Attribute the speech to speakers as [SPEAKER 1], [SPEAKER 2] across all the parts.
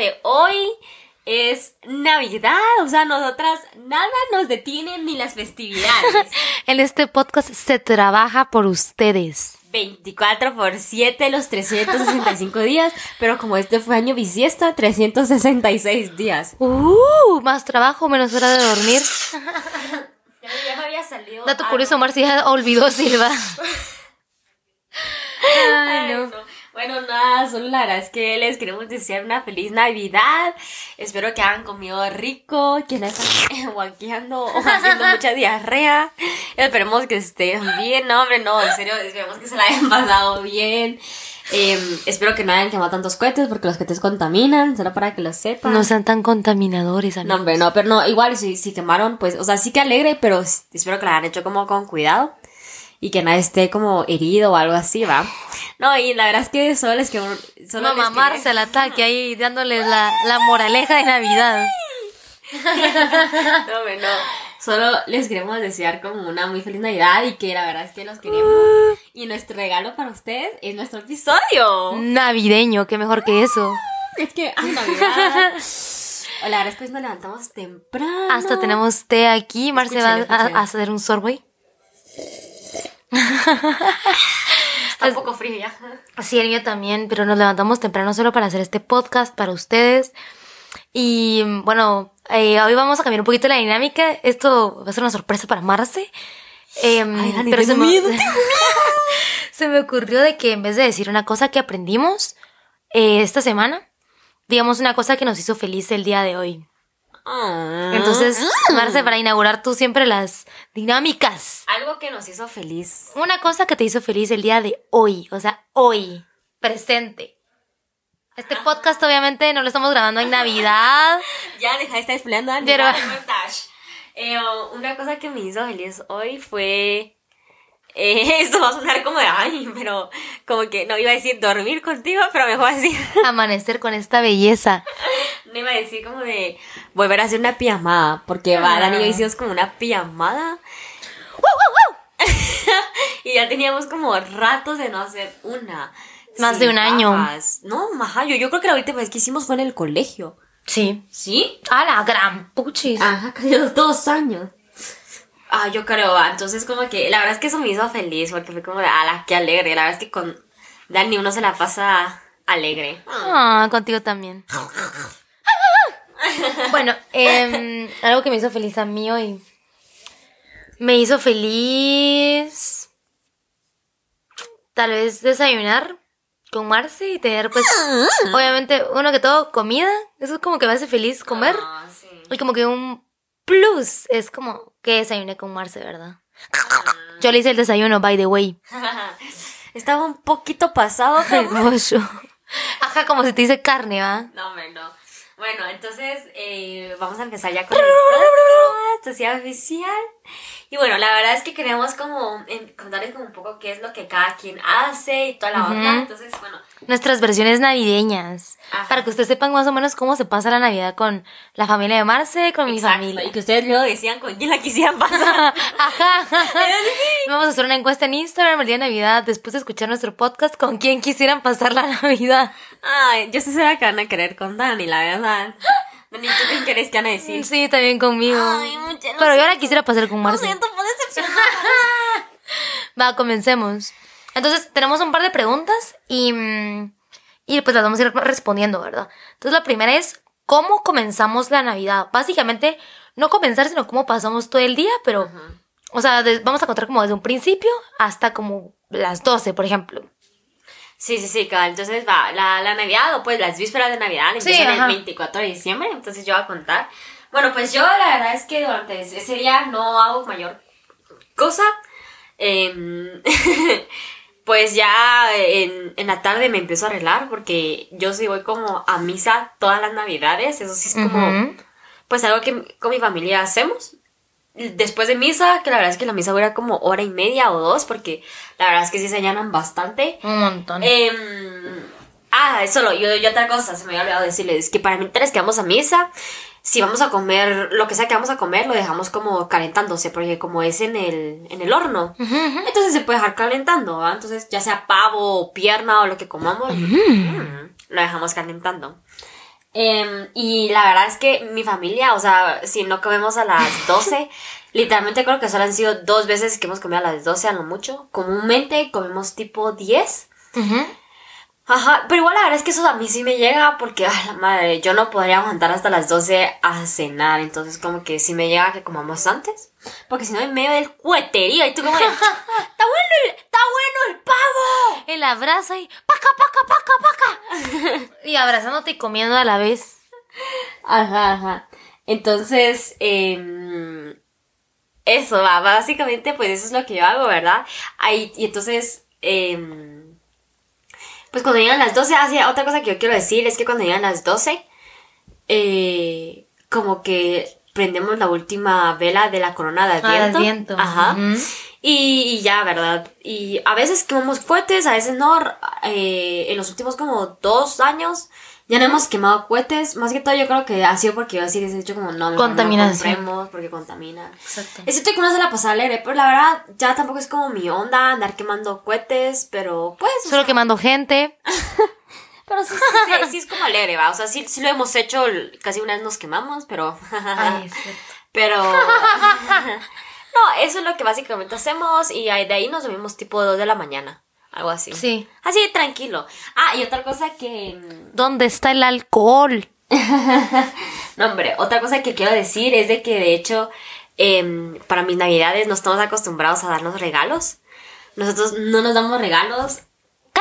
[SPEAKER 1] de hoy es Navidad, o sea, nosotras nada nos detiene ni las festividades.
[SPEAKER 2] En este podcast se trabaja por ustedes.
[SPEAKER 1] 24 por 7 los 365 días, pero como este fue año bisiesto, 366 días.
[SPEAKER 2] Uh, más trabajo, menos hora de dormir.
[SPEAKER 1] Ya, ya me había salido.
[SPEAKER 2] Dato
[SPEAKER 1] algo.
[SPEAKER 2] curioso, Marcia olvidó Silva.
[SPEAKER 1] Ay, no. Bueno, nada, solo la verdad es que les queremos desear una feliz Navidad. Espero que hayan comido rico, que no estén guaqueando o haciendo mucha diarrea. Esperemos que estén bien, no, hombre, no, en serio, esperemos que se la hayan pasado bien. Eh, espero que no hayan quemado tantos cohetes porque los cohetes contaminan, solo para que lo sepan.
[SPEAKER 2] No sean tan contaminadores,
[SPEAKER 1] No,
[SPEAKER 2] amigos.
[SPEAKER 1] hombre, no, pero no, igual si, si quemaron, pues, o sea, sí que alegre, pero espero que lo hayan hecho como con cuidado y que nadie esté como herido o algo así, ¿va? No, y la verdad es que solo les quiero... Solo
[SPEAKER 2] No
[SPEAKER 1] les quería-
[SPEAKER 2] el ataque ahí dándoles la, la moraleja de Navidad.
[SPEAKER 1] No, no. Solo les queremos desear como una muy feliz Navidad y que la verdad es que los queremos. Y nuestro regalo para ustedes es nuestro episodio.
[SPEAKER 2] Navideño, qué mejor que eso.
[SPEAKER 1] Es que, ay, Navidad. La verdad es que nos levantamos temprano.
[SPEAKER 2] Hasta tenemos té aquí. Marce va a, hacer un sorbet.
[SPEAKER 1] Está un poco frío ya.
[SPEAKER 2] Sí, el mío también, pero nos levantamos temprano solo para hacer este podcast para ustedes. Y bueno, eh, hoy vamos a cambiar un poquito la dinámica. Esto va a ser una sorpresa para Marce. Em,
[SPEAKER 1] Ay, Dani,
[SPEAKER 2] pero
[SPEAKER 1] tengo
[SPEAKER 2] se me,
[SPEAKER 1] miedo, tengo
[SPEAKER 2] se me ocurrió de que en vez de decir una cosa que aprendimos eh, esta semana, digamos una cosa que nos hizo feliz el día de hoy.
[SPEAKER 1] Ah.
[SPEAKER 2] Entonces, Marce, para inaugurar tú siempre las dinámicas.
[SPEAKER 1] Algo que nos hizo feliz.
[SPEAKER 2] Una cosa que te hizo feliz el día de hoy, o sea, hoy, presente. Este podcast obviamente no lo estamos grabando en Navidad.
[SPEAKER 1] Ya, deja de estar explicando Dani,
[SPEAKER 2] Pero-.
[SPEAKER 1] Eh, una cosa que me hizo feliz hoy fue. Eh, esto va a sonar como de ay, pero como que no iba a decir dormir contigo, pero mejor decir.
[SPEAKER 2] Amanecer con esta belleza.
[SPEAKER 1] No iba a decir como de volver a hacer una pijamada, porque va,
[SPEAKER 2] Ah.
[SPEAKER 1] Dani y yo hicimos como una pijamada. y ya teníamos como ratos de no hacer una.
[SPEAKER 2] Más de un año.
[SPEAKER 1] No, maja, yo, yo creo que la última vez que hicimos fue en el colegio.
[SPEAKER 2] Sí.
[SPEAKER 1] ¿Sí?
[SPEAKER 2] A la gran puchis.
[SPEAKER 1] Ajá, casi dos años. Ah, yo creo, va. entonces como que la verdad es que eso me hizo feliz porque fue como de, ala, qué alegre. La verdad es que con Dani uno se la pasa alegre.
[SPEAKER 2] Ah, contigo también. bueno, em, algo que me hizo feliz a mí hoy. Me hizo feliz. Tal vez desayunar con Marce y tener, pues, obviamente, uno que todo, comida. Eso es como que me hace feliz comer.
[SPEAKER 1] Ah, sí.
[SPEAKER 2] Y como que un plus es como que desayuné con Marce, ¿verdad? Yo le hice el desayuno, by the way.
[SPEAKER 1] Estaba un poquito pasado, pero...
[SPEAKER 2] Ajá, como si te dice carne, ¿va?
[SPEAKER 1] No, hombre, no. Bueno, entonces eh, vamos a empezar ya con el podcast, oficial. Y bueno, la verdad es que queremos como em, contarles como un poco qué es lo que cada quien hace y toda la onda. Entonces, bueno,
[SPEAKER 2] Nuestras versiones navideñas.
[SPEAKER 1] Ajá.
[SPEAKER 2] Para que ustedes sepan más o menos cómo se pasa la Navidad con la familia de Marce, con mi familia.
[SPEAKER 1] Y que ustedes luego decían con quién la quisieran pasar.
[SPEAKER 2] Ajá. Vamos a hacer una encuesta en Instagram el día de Navidad, después de escuchar nuestro podcast, con quién quisieran pasar la Navidad.
[SPEAKER 1] Ay, yo sé que van a querer con Dani, la verdad. Dani, ¿tú qué crees que van a decir?
[SPEAKER 2] Sí, también conmigo.
[SPEAKER 1] Ay, mucha- lo
[SPEAKER 2] Pero yo la
[SPEAKER 1] siento.
[SPEAKER 2] quisiera pasar con
[SPEAKER 1] Lo
[SPEAKER 2] Marce.
[SPEAKER 1] siento por decepcionar.
[SPEAKER 2] Va, comencemos. Entonces, tenemos un par de preguntas y, mm, y pues las vamos a ir respondiendo, ¿verdad? Entonces, la primera es, ¿cómo comenzamos la Navidad? Básicamente, no comenzar, sino cómo pasamos todo el día, pero, o sea, de- vamos a contar como desde un principio hasta como las 12, por ejemplo.
[SPEAKER 1] Sí, sí, sí. Entonces va, la, la Navidad o pues las vísperas de Navidad
[SPEAKER 2] Sí,
[SPEAKER 1] empiezan
[SPEAKER 2] ajá.
[SPEAKER 1] el 24 de diciembre, entonces yo voy a contar. Bueno, pues yo la verdad es que durante ese día no hago mayor cosa. Em, pues ya en, en la tarde me empiezo a arreglar porque yo sí voy como a misa todas las Navidades, eso sí es como pues algo que con mi familia hacemos. Después de misa, que la verdad es que la misa dura como hora y media o dos, porque la verdad es que sí se llenan bastante.
[SPEAKER 2] Un montón.
[SPEAKER 1] Em, ah, solo, yo, yo otra cosa, se me había olvidado decirles, que para mientras que vamos a misa, si vamos a comer, lo que sea que vamos a comer, lo dejamos como calentándose, porque como es en el, en el horno, entonces se puede dejar calentando, ¿va? Entonces, ya sea pavo o pierna o lo que comamos, mm, lo dejamos calentando. Em, y la verdad es que mi familia, o sea, si no comemos a las 12, literalmente creo que solo han sido dos veces que hemos comido a las 12 a lo mucho. Comúnmente comemos tipo 10.
[SPEAKER 2] Ujú.
[SPEAKER 1] Ajá, pero igual la verdad es que eso a mí sí me llega porque, ay, la madre, yo no podría aguantar hasta las 12 a cenar, entonces como que sí me llega que comamos antes, porque si no en medio del cueterío y tú como está bueno el, está bueno el pavo.
[SPEAKER 2] El abrazo y paca, paca, paca, paca. y abrazándote y comiendo a la vez.
[SPEAKER 1] Ajá, ajá. Entonces, em, eso va, básicamente pues eso es lo que yo hago, ¿verdad? Ahí, y entonces, em, pues cuando llegan las 12, así, otra cosa que yo quiero decir es que cuando llegan las 12, eh, como que prendemos la última vela de la corona de
[SPEAKER 2] Ah, de
[SPEAKER 1] Adviento.
[SPEAKER 2] Adviento.
[SPEAKER 1] Ajá.
[SPEAKER 2] Ujú.
[SPEAKER 1] Y, y ya, ¿verdad? Y a veces quemamos cohetes, a veces no. eh, en los últimos como dos años ya no hemos quemado cohetes. Más que todo yo creo que ha sido porque yo así les he dicho como no, no
[SPEAKER 2] Contaminación.
[SPEAKER 1] compremos porque contamina.
[SPEAKER 2] Exacto.
[SPEAKER 1] Es cierto que uno se la pasa alegre, pero la verdad ya tampoco es como mi onda andar quemando cohetes, pero pues... o
[SPEAKER 2] Solo
[SPEAKER 1] sea,
[SPEAKER 2] quemando gente.
[SPEAKER 1] Pero sí, sí, sí, sí es como alegre, ¿va? O sea, sí, sí lo hemos hecho, casi una vez nos quemamos, pero...
[SPEAKER 2] Ay, es cierto.
[SPEAKER 1] Pero. no, eso es lo que básicamente hacemos y de ahí nos dormimos tipo 2 de la mañana. Algo así.
[SPEAKER 2] Sí.
[SPEAKER 1] Así, tranquilo. Ah, y otra cosa que. mm,
[SPEAKER 2] ¿Dónde está el alcohol?
[SPEAKER 1] No, hombre, otra cosa que quiero decir es de que de hecho, em, para mis navidades no estamos acostumbrados a darnos regalos. Nosotros no nos damos regalos.
[SPEAKER 2] ¿Qué?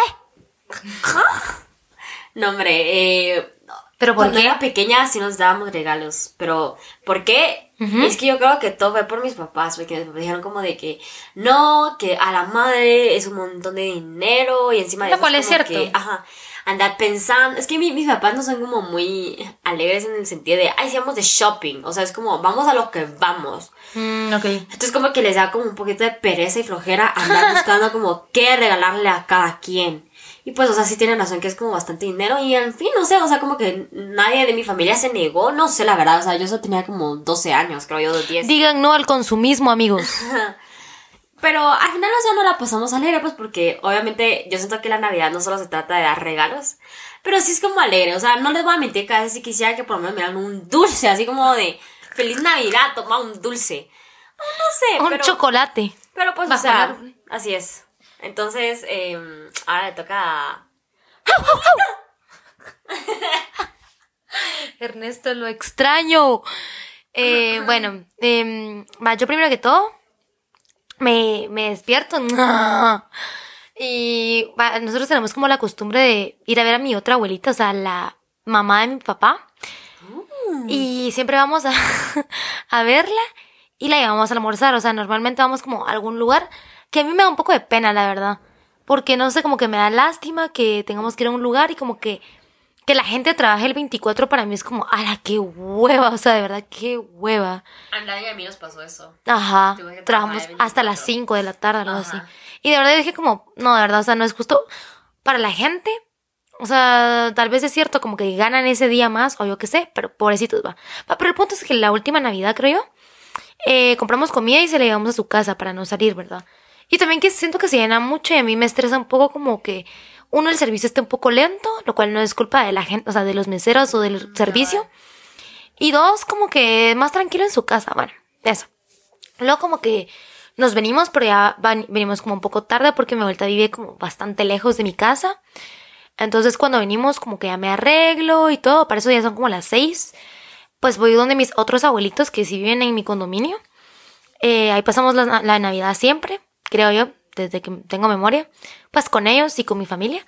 [SPEAKER 1] No, hombre, eh,
[SPEAKER 2] ¿Pero por
[SPEAKER 1] Cuando
[SPEAKER 2] qué?
[SPEAKER 1] era pequeña sí nos dábamos regalos, pero ¿por qué? Es que yo creo que todo fue por mis papás, porque mis papás dijeron como de que no, que a la madre es un montón de dinero y encima de
[SPEAKER 2] Lo
[SPEAKER 1] eso
[SPEAKER 2] cual es cierto.
[SPEAKER 1] que, ajá, andar pensando, es que mi- mis papás no son como muy alegres en el sentido de, ay, si vamos de shopping, o sea, es como, vamos a lo que vamos.
[SPEAKER 2] Mm, ok.
[SPEAKER 1] Entonces como que les da como un poquito de pereza y flojera andar buscando como qué regalarle a cada quien. Y pues, o sea, sí tienen razón que es como bastante dinero y en fin, no sé, o sea, como que nadie de mi familia se negó, no sé la verdad, o sea, yo solo tenía como 12 años, creo yo, 10.
[SPEAKER 2] Digan no al consumismo, amigos.
[SPEAKER 1] Pero al final, o sea, no la pasamos alegre, pues porque obviamente yo siento que la Navidad no solo se trata de dar regalos, pero sí es como alegre, o sea, no les voy a mentir que a veces sí quisiera que por lo menos me dieran un dulce, así como de feliz Navidad, toma un dulce. No sé,
[SPEAKER 2] Un
[SPEAKER 1] pero...
[SPEAKER 2] chocolate.
[SPEAKER 1] Pero pues, o sea, así es. Entonces, eh, ahora le toca a...
[SPEAKER 2] Ernesto, lo extraño. Eh, bueno, va, yo primero que todo me, me despierto. Y nosotros tenemos como la costumbre de ir a ver a mi otra abuelita, o sea, la mamá de mi papá. Y siempre vamos a, a verla y la llevamos a almorzar. O sea, normalmente vamos como a algún lugar que a mí me da un poco de pena, la verdad. Porque no sé, como que me da lástima que tengamos que ir a un lugar y como que que la gente trabaje el 24 para mí es como, ¡ala, qué hueva! O sea, de verdad, qué hueva.
[SPEAKER 1] A nadie a mí nos pasó eso.
[SPEAKER 2] Ajá, trabajamos hasta las
[SPEAKER 1] 24.
[SPEAKER 2] 5 de la tarde, algo
[SPEAKER 1] Ajá.
[SPEAKER 2] así. Y de verdad dije como, no, de verdad, o sea, no es justo para la gente. O sea, tal vez es cierto como que ganan ese día más o yo qué sé, pero pobrecitos va. Va, Pero el punto es que la última Navidad, creo yo, eh, compramos comida y se la llevamos a su casa para no salir, ¿verdad? Y también que siento que se llena mucho y a mí me estresa un poco como que uno el servicio esté un poco lento, lo cual no es culpa de la gente, o sea, de los meseros o del servicio. Y dos, como que más tranquilo en su casa, bueno, eso. Luego como que nos venimos, pero ya van- venimos como un poco tarde porque mi vuelta vive como bastante lejos de mi casa. Entonces cuando venimos como que ya me arreglo y todo, para eso ya son como las seis. Pues voy donde mis otros abuelitos que sí viven en mi condominio. Eh, ahí pasamos la, la Navidad siempre, creo yo, desde que tengo memoria. Pues con ellos y con mi familia.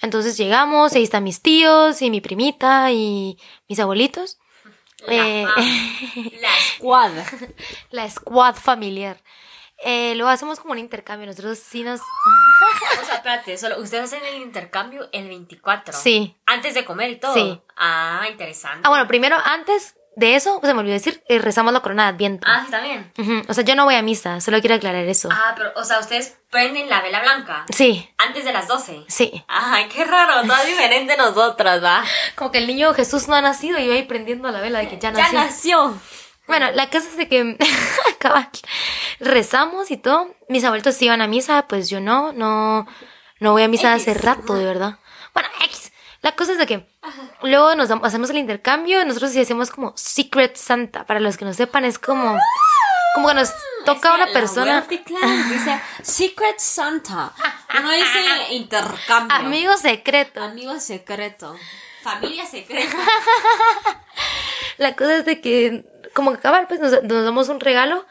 [SPEAKER 2] Entonces llegamos, ahí están mis tíos y mi primita y mis abuelitos. Eh,
[SPEAKER 1] La squad.
[SPEAKER 2] la squad familiar. Eh, luego hacemos como un intercambio. Nosotros sí nos.
[SPEAKER 1] o sea, espérate, solo ustedes hacen el intercambio el 24.
[SPEAKER 2] Sí.
[SPEAKER 1] Antes de comer y todo.
[SPEAKER 2] Sí.
[SPEAKER 1] Ah, interesante.
[SPEAKER 2] Ah, bueno, primero, antes de eso, se me olvidó decir, eh, rezamos la corona de Adviento.
[SPEAKER 1] Ah, sí, también.
[SPEAKER 2] O sea, yo no voy a misa, solo quiero aclarar eso.
[SPEAKER 1] Ah, pero, o sea, ustedes prenden la vela blanca
[SPEAKER 2] Sí,
[SPEAKER 1] antes de las 12.
[SPEAKER 2] sí.
[SPEAKER 1] Ay, qué raro, todo diferente nosotras, ¿va?
[SPEAKER 2] Como que el niño Jesús no ha nacido y yo ahí prendiendo la vela de que ya
[SPEAKER 1] Ya
[SPEAKER 2] nació.
[SPEAKER 1] nació.
[SPEAKER 2] Bueno, la cosa es de que cabal, rezamos y todo. Mis abuelitos sí iban a misa, pues yo no, no, no voy a misa hace rato, de verdad. Bueno, X. La cosa es de que luego nos hacemos el intercambio, nosotros sí hacemos como Secret Santa. Para los que no sepan, es como, como que nos toca
[SPEAKER 1] Es que
[SPEAKER 2] una persona.
[SPEAKER 1] Dice Secret Santa. Uno dice intercambio.
[SPEAKER 2] Amigo secreto.
[SPEAKER 1] Amigo secreto. Familia secreta.
[SPEAKER 2] La cosa es de que, como que acabar, pues nos, nos damos un regalo.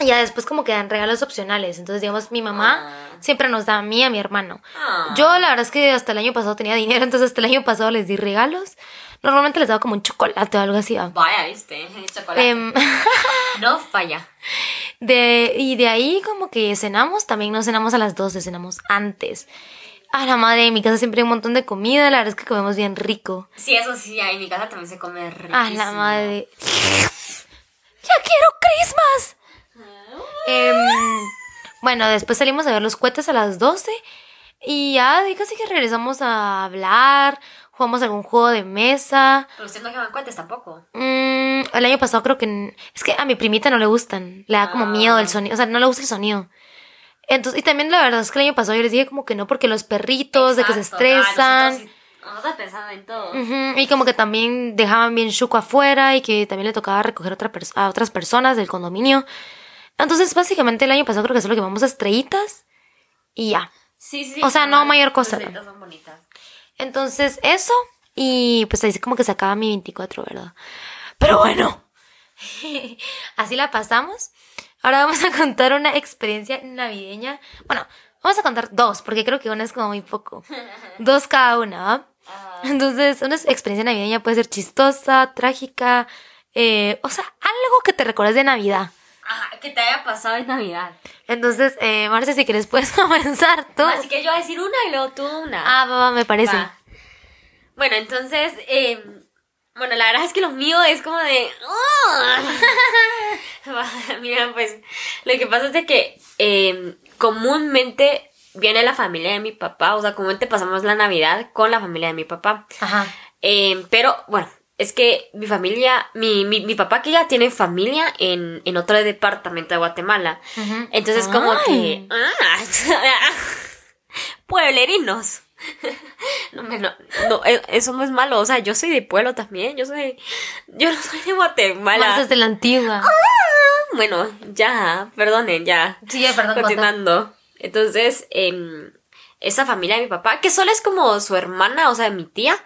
[SPEAKER 2] Y ya después como que dan regalos opcionales. Entonces, digamos, mi mamá
[SPEAKER 1] Ah.
[SPEAKER 2] siempre nos da a mí a mi hermano.
[SPEAKER 1] Ah.
[SPEAKER 2] Yo la verdad es que hasta el año pasado tenía dinero, entonces hasta el año pasado les di regalos. Normalmente les daba como un chocolate o algo así. ¿va?
[SPEAKER 1] Vaya, viste. Chocolate.
[SPEAKER 2] Em,
[SPEAKER 1] no falla.
[SPEAKER 2] de, y de ahí como que cenamos, también no cenamos a las 12, cenamos antes. A la madre, en mi casa siempre hay un montón de comida, la verdad es que comemos bien rico.
[SPEAKER 1] Sí, eso sí, ahí en mi casa también se come rico.
[SPEAKER 2] A la madre. ¡Ya quiero Christmas! Em, bueno, después salimos a ver los cohetes a las 12 y ya casi que regresamos a hablar, jugamos algún juego de mesa.
[SPEAKER 1] Pero ustedes no queman cuentas tampoco.
[SPEAKER 2] Mm, el año pasado creo que... Es que a mi primita no le gustan, le da como
[SPEAKER 1] Ah.
[SPEAKER 2] miedo el sonido, o sea, no le gusta el sonido. Entonces, y también la verdad es que el año pasado yo les dije como que no, porque los perritos, de que se estresan.
[SPEAKER 1] sí- nosotros pensando en todo.
[SPEAKER 2] Y como que también dejaban bien chuco afuera y que también le tocaba recoger otra a otras personas del condominio. Entonces, básicamente el año pasado creo que solo llevamos estrellitas y ya.
[SPEAKER 1] Sí, sí.
[SPEAKER 2] O sea, no mayor cosa,
[SPEAKER 1] Las letras son bonitas.
[SPEAKER 2] Entonces, eso. Y pues ahí sí como que se acaba mi 24, ¿verdad? Pero bueno. Así la pasamos. Ahora vamos a contar una experiencia navideña. Bueno, vamos a contar dos, porque creo que una es como muy poco. Dos cada una.
[SPEAKER 1] Ajá.
[SPEAKER 2] Entonces, una experiencia navideña puede ser chistosa, trágica, eh, o sea, algo que te recuerdes de Navidad.
[SPEAKER 1] Ajá, que te haya pasado en Navidad.
[SPEAKER 2] Entonces, eh, Marce, si quieres puedes comenzar tú.
[SPEAKER 1] Así que yo voy a decir una y luego tú una.
[SPEAKER 2] Ah, va, va, me parece.
[SPEAKER 1] Va. Bueno, entonces, eh, bueno, la verdad es que lo mío es como de... Mira, pues, lo que pasa es de que eh, comúnmente viene la familia de mi papá, o sea, comúnmente pasamos la Navidad con la familia de mi papá.
[SPEAKER 2] Ajá.
[SPEAKER 1] Eh, pero, bueno, es que mi familia, mi, mi, mi papá que ya tiene familia en, en otro departamento de Guatemala. Entonces, como que. ah, pueblerinos. No, me- no, no, eh, eso no es malo. O sea, yo soy de pueblo también. Yo soy. Yo no soy de Guatemala.
[SPEAKER 2] Marce es de la antigua.
[SPEAKER 1] Bueno, ya, perdonen, ya.
[SPEAKER 2] Sí, ya, perdón.
[SPEAKER 1] Continuando. Entonces, em, esa familia de mi papá, que solo es como su hermana, o sea, mi tía.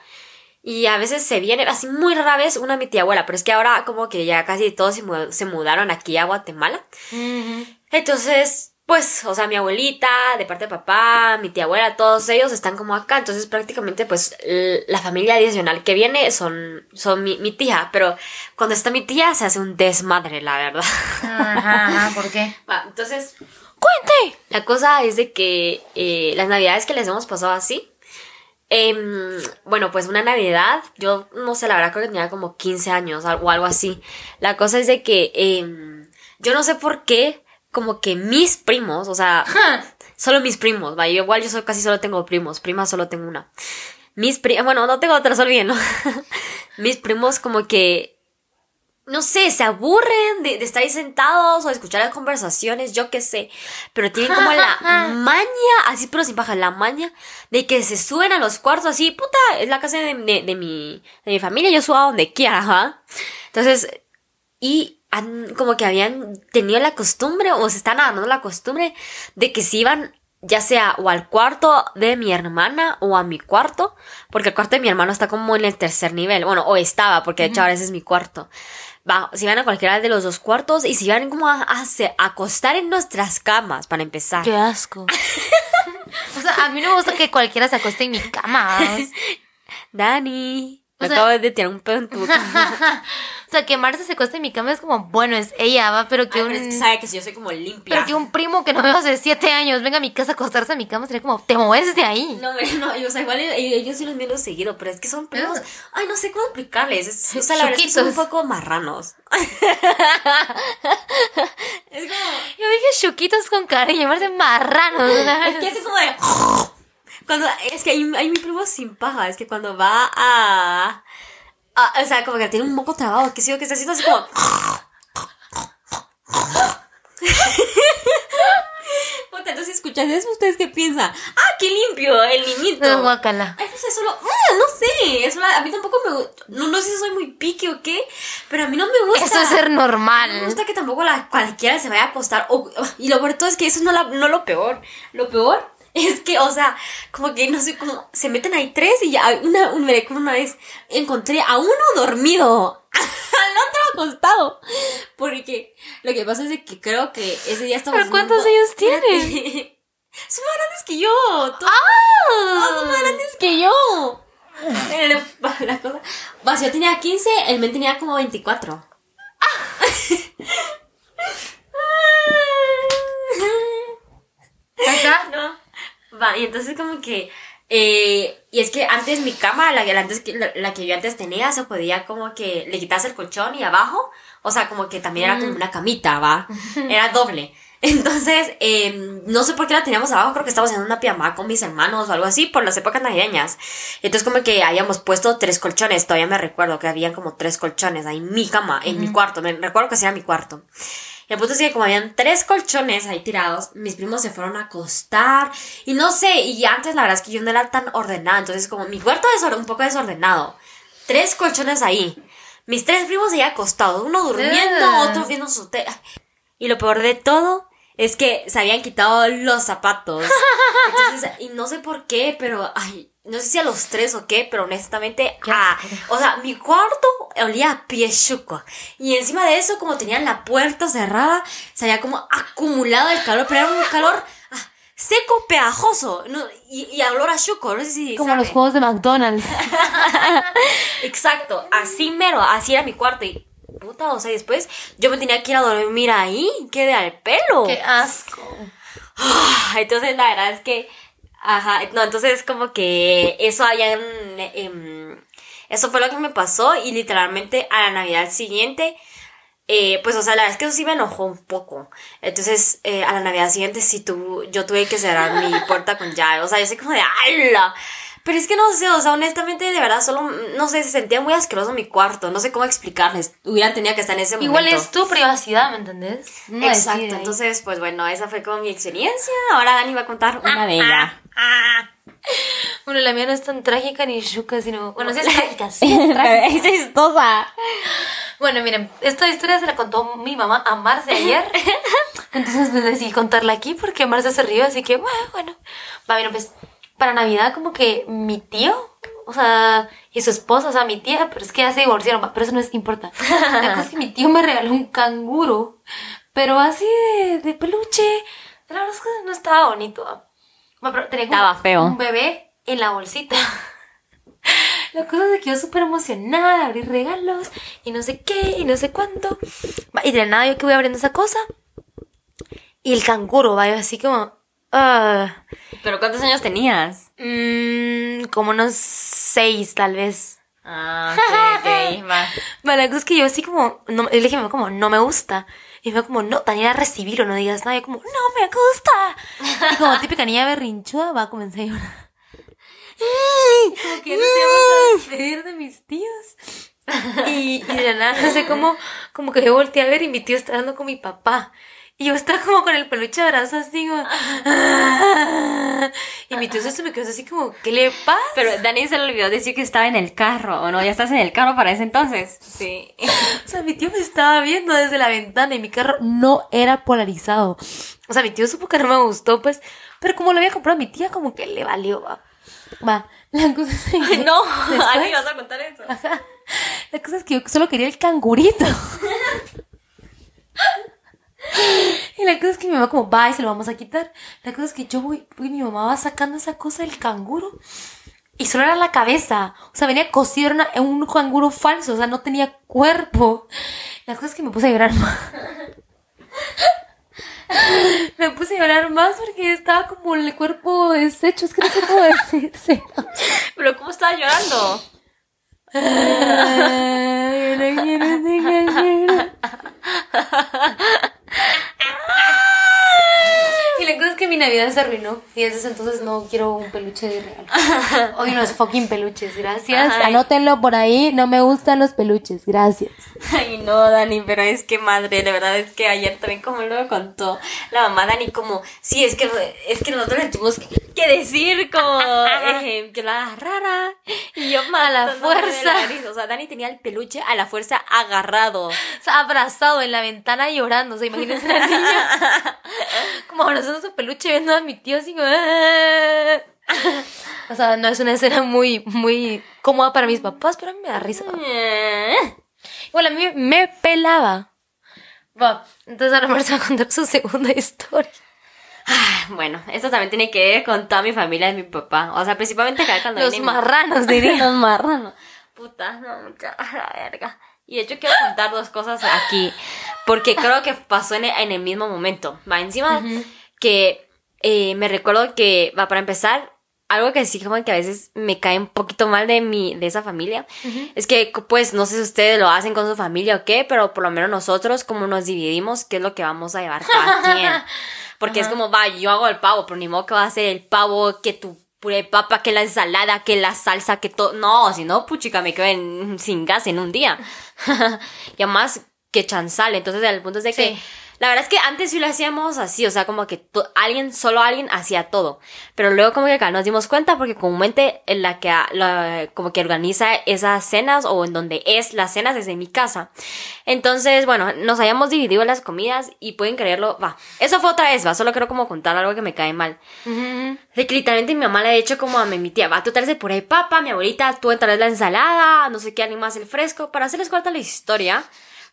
[SPEAKER 1] Y a veces se viene, así muy rara vez, una mi tía abuela. Pero es que ahora como que ya casi todos se, mu- se mudaron aquí a Guatemala. Entonces, pues, o sea, mi abuelita, de parte de papá, mi tía abuela, todos ellos están como acá. Entonces, prácticamente, pues, la familia adicional que viene son, son mi, mi tía. Pero cuando está mi tía, se hace un desmadre, la verdad.
[SPEAKER 2] Ajá, ajá, ¿por qué?
[SPEAKER 1] Entonces,
[SPEAKER 2] ¡Cuente!
[SPEAKER 1] la cosa es de que eh, las navidades que les hemos pasado así. Em, bueno, pues una navidad, yo no sé, la verdad creo que tenía como 15 años o algo así. La cosa es de que em, yo no sé por qué, como que mis primos, o sea, solo mis primos, va, yo igual yo casi solo tengo primos, primas solo tengo una. Mis primos, bueno, no tengo otras, olvídenlo. mis primos como que no sé, se aburren de, de estar ahí sentados o de escuchar las conversaciones, yo qué sé. Pero tienen como la maña, así pero sin paja, la maña de que se suben a los cuartos así, puta, es la casa de, de- de mi, de mi familia, yo subo a donde quiera, ajá. Entonces, y han- como que habían tenido la costumbre o se están agarrando la costumbre de que se iban ya sea o al cuarto de mi hermana o a mi cuarto, porque el cuarto de mi hermano está como en el tercer nivel, bueno, o estaba, porque de hecho ahora ese es mi cuarto. Va, se iban a cualquiera de los dos cuartos y se iban como a, a acostar en nuestras camas, para empezar.
[SPEAKER 2] Qué asco. o sea, a mí no me gusta que cualquiera se acueste en mi cama.
[SPEAKER 1] Dani, me
[SPEAKER 2] O sea-
[SPEAKER 1] acabo de tirar un pedo en tu cama.
[SPEAKER 2] o sea, que Marce se acueste en mi cama es como, bueno, es ella, va, pero que
[SPEAKER 1] Ay,
[SPEAKER 2] un...
[SPEAKER 1] pero es que sabe que si yo soy como limpia.
[SPEAKER 2] Pero que un primo que no veo hace siete años venga a mi casa a acostarse en mi cama sería como, te mueves de ahí.
[SPEAKER 1] No, no, yo, o sea, igual yo sí los miro seguido, pero es que son primos.
[SPEAKER 2] Ah.
[SPEAKER 1] Ay, no sé cómo explicarles. Es, o sea, la verdad es que son un poco marranos. es como.
[SPEAKER 2] Yo dije chuquitos con cariño, Marce marranos.
[SPEAKER 1] Es que es como de. Cuando, es que hay, hay mi primo sin paja, es que cuando va a. a- o sea, como que tiene un moco trabado, que sigo que está haciendo así como. Puta, entonces escuchas eso, ¿ustedes qué piensan? ¡Ah, qué limpio! El niñito.
[SPEAKER 2] No, guácala.
[SPEAKER 1] Ay, no sé, solo, ah, no sé, es una- a mí tampoco me gusta, no, no sé si soy muy pique o qué, pero a mí no me gusta.
[SPEAKER 2] Eso es ser
[SPEAKER 1] No me
[SPEAKER 2] normal.
[SPEAKER 1] gusta que tampoco la, cualquiera se vaya a acostar, o- y lo peor todo es que eso no, la- no lo peor, lo peor es que, o sea, como que, no sé, como, se meten ahí tres y ya, una, un, me recuerdo una vez, encontré a uno dormido, al otro acostado, porque lo que pasa es que creo que ese día estamos
[SPEAKER 2] ¿Pero cuántos años tiene?
[SPEAKER 1] Espérate. Son más grandes que yo, todos son más grandes que yo. La cosa. Si yo tenía 15, el men tenía como 24.
[SPEAKER 2] Acá.
[SPEAKER 1] Y entonces como que... eh, y es que antes mi cama, la, que- antes la, la que yo antes tenía, se podía como que le quitas el colchón y abajo, o sea, como que también era como una camita, va. Era doble. Entonces, eh, no sé por qué la teníamos abajo, creo que estábamos en una pijamada con mis hermanos o algo así, por las épocas navideñas. Entonces, como que habíamos puesto tres colchones, todavía me recuerdo que había como tres colchones ahí en mi cama, en mi cuarto, me recuerdo que sí era mi cuarto. Y el punto es que como habían tres colchones ahí tirados, mis primos se fueron a acostar. Y no sé, y antes la verdad es que yo no era tan ordenada. Entonces como mi cuarto es un poco desordenado. Tres colchones ahí. Mis tres primos ahí acostados. Uno durmiendo,
[SPEAKER 2] Ugh.
[SPEAKER 1] otro viendo su tele. Y lo peor de todo es que se habían quitado los zapatos. Entonces, y no sé por qué, pero, ay, no sé si a los tres o qué, pero honestamente, ah, o sea, mi cuarto olía a pie chuco. Y encima de eso, como tenían la puerta cerrada, se había como acumulado el calor, pero era un calor ah, seco, pegajoso, no, y, y olor a chuco, no sé si
[SPEAKER 2] Como los juegos de McDonald's.
[SPEAKER 1] Exacto, así mero, así era mi cuarto y puta, o sea, después yo me tenía que ir a dormir ahí, quedé al pelo.
[SPEAKER 2] Qué asco.
[SPEAKER 1] Ah, Entonces la verdad es que, ajá, no, entonces como que eso habían, em, eso fue lo que me pasó y literalmente a la Navidad siguiente, eh, pues o sea, la verdad es que eso sí me enojó un poco. Entonces eh, a la Navidad siguiente sí tu, yo tuve que cerrar mi puerta con llave, o sea, yo soy como de ¡ala! Pero es que no sé, o sea, honestamente, de verdad, solo, no sé, se sentía muy asqueroso mi cuarto, no sé cómo explicarles, hubieran tenido que estar en ese momento.
[SPEAKER 2] Igual es tu privacidad, ¿me entendés? No
[SPEAKER 1] Exacto, entonces, pues bueno, esa fue como mi experiencia. Ahora Dani va a contar una de ella.
[SPEAKER 2] Bueno, la mía no es tan trágica ni chuca, sino. Bueno, sí es trágica, sí es trágica.
[SPEAKER 1] es chistosa.
[SPEAKER 2] Bueno, miren, esta historia se la contó mi mamá a Marce ayer. Entonces pues decidí contarla aquí porque Marce se rió, así que bueno, bueno. Va, miren, pues para Navidad como que mi tío, o sea, y su esposa, o sea, mi tía, pero es que ya se divorciaron, pero eso no es importa. La cosa es que mi tío me regaló un canguro, pero así de, de peluche. La verdad es que no estaba bonito. pero tenía como
[SPEAKER 1] Estaba feo.
[SPEAKER 2] un bebé en la bolsita. La cosa es que yo súper emocionada, abrir regalos y no sé qué y no sé cuánto. Y de la nada yo que voy abriendo esa cosa. Y el canguro, va, yo así como... ah,
[SPEAKER 1] ¿Pero cuántos años tenías?
[SPEAKER 2] mm, como unos seis tal vez.
[SPEAKER 1] Ah, ok, ok, va.
[SPEAKER 2] Va, la cosa es que yo así como... No, le dije a como, no me gusta. Y me como, no, Daniela, recibirlo, no digas nada. Y yo como, no me gusta. Y como típica niña berrinchuda, va, comencé a llorar. Como que no se iba a despedir de mis tíos. Y, y de la nada, no sé cómo, como que yo volteé a ver y mi tío está hablando con mi papá. Y yo estaba como con el peluche de abrazo así como... Y mi tío se me quedó así como, ¿qué le pasa?
[SPEAKER 1] Pero Dani se le olvidó decir que estaba en el carro, ¿o no? ¿Ya estás en el carro para ese entonces? Sí.
[SPEAKER 2] O sea, mi tío me estaba viendo desde la ventana y mi carro no era polarizado. O sea, mi tío supo que no me gustó, pues. Pero como lo había comprado mi tía, como que le valió, va. Va, la cosa es que...
[SPEAKER 1] No,
[SPEAKER 2] Después-
[SPEAKER 1] vas a contar eso.
[SPEAKER 2] La cosa es que yo solo quería el cangurito. Y la cosa es que mi mamá como, va, y se lo vamos a quitar. La cosa es que yo voy, voy, mi mamá va sacando esa cosa del canguro. Y solo era la cabeza. O sea, venía cosido, era una- un canguro falso. O sea, no tenía cuerpo. La cosa es que me puse a llorar más. Me puse a llorar más porque estaba como el cuerpo deshecho. Es que no sé cómo decirse.
[SPEAKER 1] ¿Pero cómo estaba llorando?
[SPEAKER 2] Ay, no quiero llorar. ah! la cosa es que mi Navidad se arruinó y desde entonces no quiero un peluche de regalo. Odio los fucking peluches, gracias.
[SPEAKER 1] Ay.
[SPEAKER 2] Anótenlo por ahí, no me gustan los peluches, gracias.
[SPEAKER 1] Ay, no, Dani, pero es que madre, de verdad es que ayer también como lo contó la mamá Dani, como, sí, es que, es que nosotros le tuvimos que, que decir como eh, que la rara y yo
[SPEAKER 2] A la fuerza.
[SPEAKER 1] la. O sea, Dani tenía el peluche a la fuerza agarrado.
[SPEAKER 2] O sea, abrazado en la ventana llorando, o sea, imagínense la niña como abrazando su peluche viendo a mi tío así como... "Ah". O sea, no es una escena muy, muy cómoda para mis papás, pero a mí me da risa. Igual a mí me pelaba. Va, entonces ahora Mar se va a contar su segunda historia.
[SPEAKER 1] Ah, Bueno, esto también tiene que ver con toda mi familia de mi papá. O sea, principalmente acá cuando
[SPEAKER 2] Los
[SPEAKER 1] viene mi-
[SPEAKER 2] marranos, diría.
[SPEAKER 1] Los marranos. Puta, no, mucha la verga. Y de hecho quiero contar dos cosas aquí. Porque creo que pasó en el, en el mismo momento. Va, encima que eh, me recuerdo que, va, para empezar, algo que sí como que a veces me cae un poquito mal de mi, de esa familia. Es que, pues, no sé si ustedes lo hacen con su familia o qué, pero por lo menos nosotros, como nos dividimos, qué es lo que vamos a llevar cada quien. Porque es como, va, yo hago el pavo, pero ni modo que va a ser el pavo, que tu puré de papa, que la ensalada, que la salsa, que todo. No, si no, puchica, me quedo en- sin gas en un día. y además que chanzal. Entonces, el punto es de que. La verdad es que antes sí lo hacíamos así, o sea, como que alguien, solo alguien hacía todo. Pero luego como que acá nos dimos cuenta porque comúnmente en la que, la- como que organiza esas cenas o en donde es las cenas es en mi casa. Entonces, bueno, nos habíamos dividido las comidas y pueden creerlo, va. Eso fue otra vez, va, solo quiero como contar algo que me cae mal. De que literalmente mi mamá le ha hecho como a mi tía, va, tú traes el puré de papa, mi abuelita, tú traes la ensalada, no sé qué, alguien más el fresco. Para hacerles corta la historia,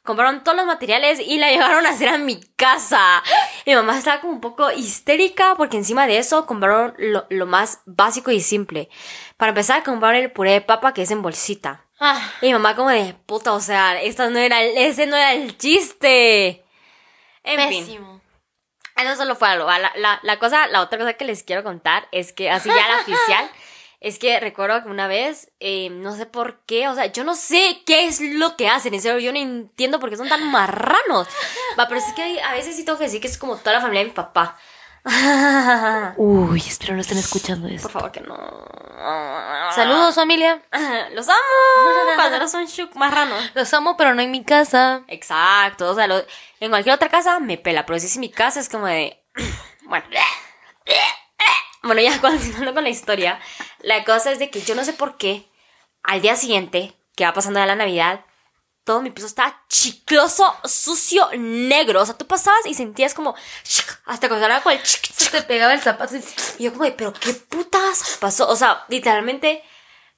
[SPEAKER 1] compraron todos los materiales y la llevaron a hacer a mi casa. Mi mamá estaba como un poco histérica porque encima de eso compraron lo, lo más básico y simple. Para empezar, compraron el puré de papa que es en bolsita.
[SPEAKER 2] Ah,
[SPEAKER 1] Y mi mamá como de, puta, o sea, esto no era, ese no era el chiste. En fin. Eso solo fue algo. La, la, la cosa, la otra cosa que les quiero contar es que así ya la oficial, es que recuerdo que una vez, eh, no sé por qué, o sea, yo no sé qué es lo que hacen, en serio, yo no entiendo por qué son tan marranos. Va, pero es que a veces sí tengo que decir que es como toda la familia de mi papá.
[SPEAKER 2] Uy, espero no estén escuchando
[SPEAKER 1] Por
[SPEAKER 2] esto.
[SPEAKER 1] favor, que no.
[SPEAKER 2] Saludos, familia.
[SPEAKER 1] Los amo. Cuando son shuk marranos.
[SPEAKER 2] Los amo, pero no en mi casa.
[SPEAKER 1] Exacto, o sea, lo- en cualquier otra casa me pela, pero si es en mi casa es como de... Bueno. Bueno, ya continuando con la historia, la cosa es de que yo no sé por qué, al día siguiente, que va pasando de la Navidad, todo mi piso estaba chicloso, sucio, negro. O sea, tú pasabas y sentías como... Hasta cuando era con el...
[SPEAKER 2] Se te pegaba el zapato
[SPEAKER 1] y... Yo como de, pero qué putas pasó. O sea, literalmente,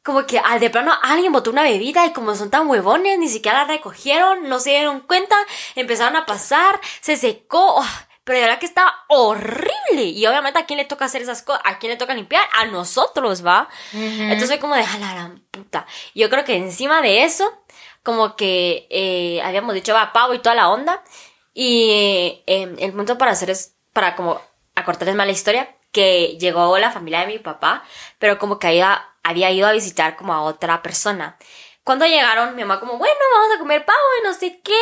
[SPEAKER 1] como que al de plano alguien botó una bebida y como son tan huevones, ni siquiera la recogieron, no se dieron cuenta, empezaron a pasar, se secó. oh, pero de verdad que estaba horrible. Y obviamente a quién le toca hacer esas cosas, a quién le toca limpiar, a nosotros, ¿va? Entonces fue como de, a la gran puta. Yo creo que encima de eso, como que eh, habíamos dicho, va, pavo y toda la onda. Y eh, el punto para hacer es, para como acortarles más la historia, que llegó la familia de mi papá, pero como que había, había ido a visitar como a otra persona. Cuando llegaron, mi mamá como, bueno, vamos a comer pavo y no sé qué.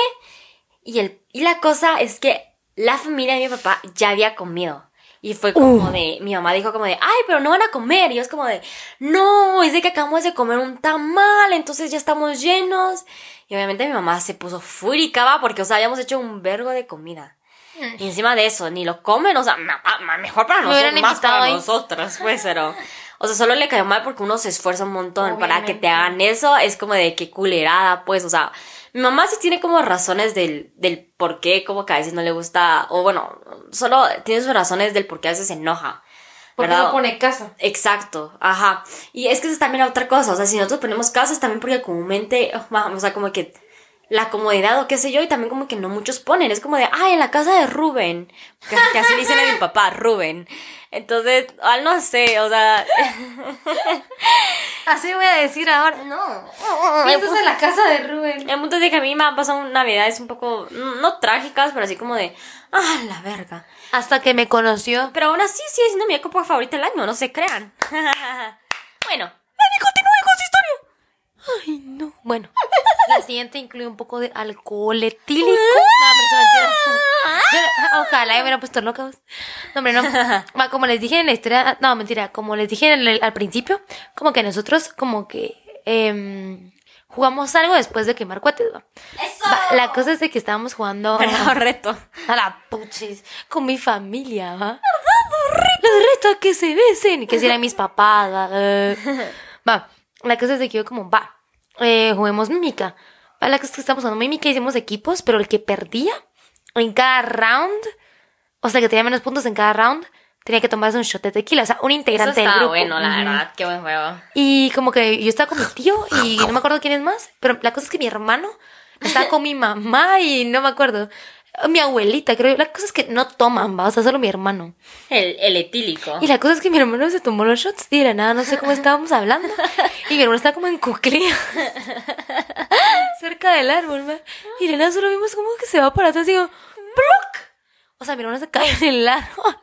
[SPEAKER 1] Y, el, y la cosa es que la familia de mi papá ya había comido. Y fue como de, mi mamá dijo como de, ay, pero no van a comer. Y yo es como de, no, es de que acabamos de comer un tamal, entonces ya estamos llenos. Y obviamente mi mamá se puso fúrica, va, porque, o sea, habíamos hecho un vergo de comida. Y encima de eso, ni lo comen, o sea, ma- ma- mejor para nosotros, más para
[SPEAKER 2] ahí.
[SPEAKER 1] nosotras, pues, pero... O sea, solo le cayó mal porque uno se esfuerza un montón para que
[SPEAKER 2] Obviamente.
[SPEAKER 1] te hagan eso. Es como de qué culerada, pues, o sea... Mi mamá sí tiene como razones del, del por qué, como que a veces no le gusta... O bueno, solo tiene sus razones del por qué a veces se enoja.
[SPEAKER 2] Porque
[SPEAKER 1] ¿verdad?
[SPEAKER 2] no pone casa.
[SPEAKER 1] Exacto, ajá. Y es que eso es también otra cosa, o sea, si nosotros ponemos casas también porque comúnmente, vamos, o sea, como que la comodidad o qué sé yo, y también como que no muchos ponen, es como de, ay, en la casa de Rubén, que, que así le dicen a mi papá, Rubén. Entonces, al no sé, o sea,
[SPEAKER 2] Así voy a decir ahora. No. Piensas en la casa de Rubén.
[SPEAKER 1] el punto es de que a mí me han pasado navidades un poco, no trágicas, pero así como de, ah, la verga.
[SPEAKER 2] Hasta que me conoció.
[SPEAKER 1] Pero aún así sigue siendo mi época favorita del año, no se crean. bueno, Dani, continúe con su historia.
[SPEAKER 2] Ay, no. Bueno, la siguiente incluye un poco de alcohol etílico. No, pero eso es mentira. Yo- ojalá me hubiera puesto vos. No, hombre, no. Va, como les dije en la historia, no, mentira, como les dije en el- al principio, como que nosotros como que em, jugamos algo después de quemar cohetes, va. Va, La cosa es de que estábamos jugando
[SPEAKER 1] Verdadero reto.
[SPEAKER 2] a la puchis con mi familia, ¿va? Los retos que se besen, que si eran mis papás, ¿va? Eh. Va, la cosa es de que yo como, va, eh, juguemos mímica. Va, la cosa es que estamos jugando mímica, hicimos equipos, pero el que perdía en cada round, o sea, que tenía menos puntos en cada round, tenía que tomarse un shot de tequila, o sea, un
[SPEAKER 1] Eso
[SPEAKER 2] integrante del
[SPEAKER 1] está
[SPEAKER 2] grupo.
[SPEAKER 1] bueno, la verdad. Qué buen juego.
[SPEAKER 2] Y como que yo estaba con mi tío y no me acuerdo quién es más, pero la cosa es que mi hermano estaba con mi mamá y no me acuerdo. Mi abuelita, creo. La cosa es que no toman, va, o sea, solo mi hermano.
[SPEAKER 1] El, el etílico.
[SPEAKER 2] Y la cosa es que mi hermano se tomó los shots y de la nada no sé cómo estábamos hablando. Y mi hermano estaba como en cuclilla. cerca del árbol, va. Y de nada solo vimos como que se va para atrás y digo, ¡Pluc! O sea, mi hermano se cae en el árbol.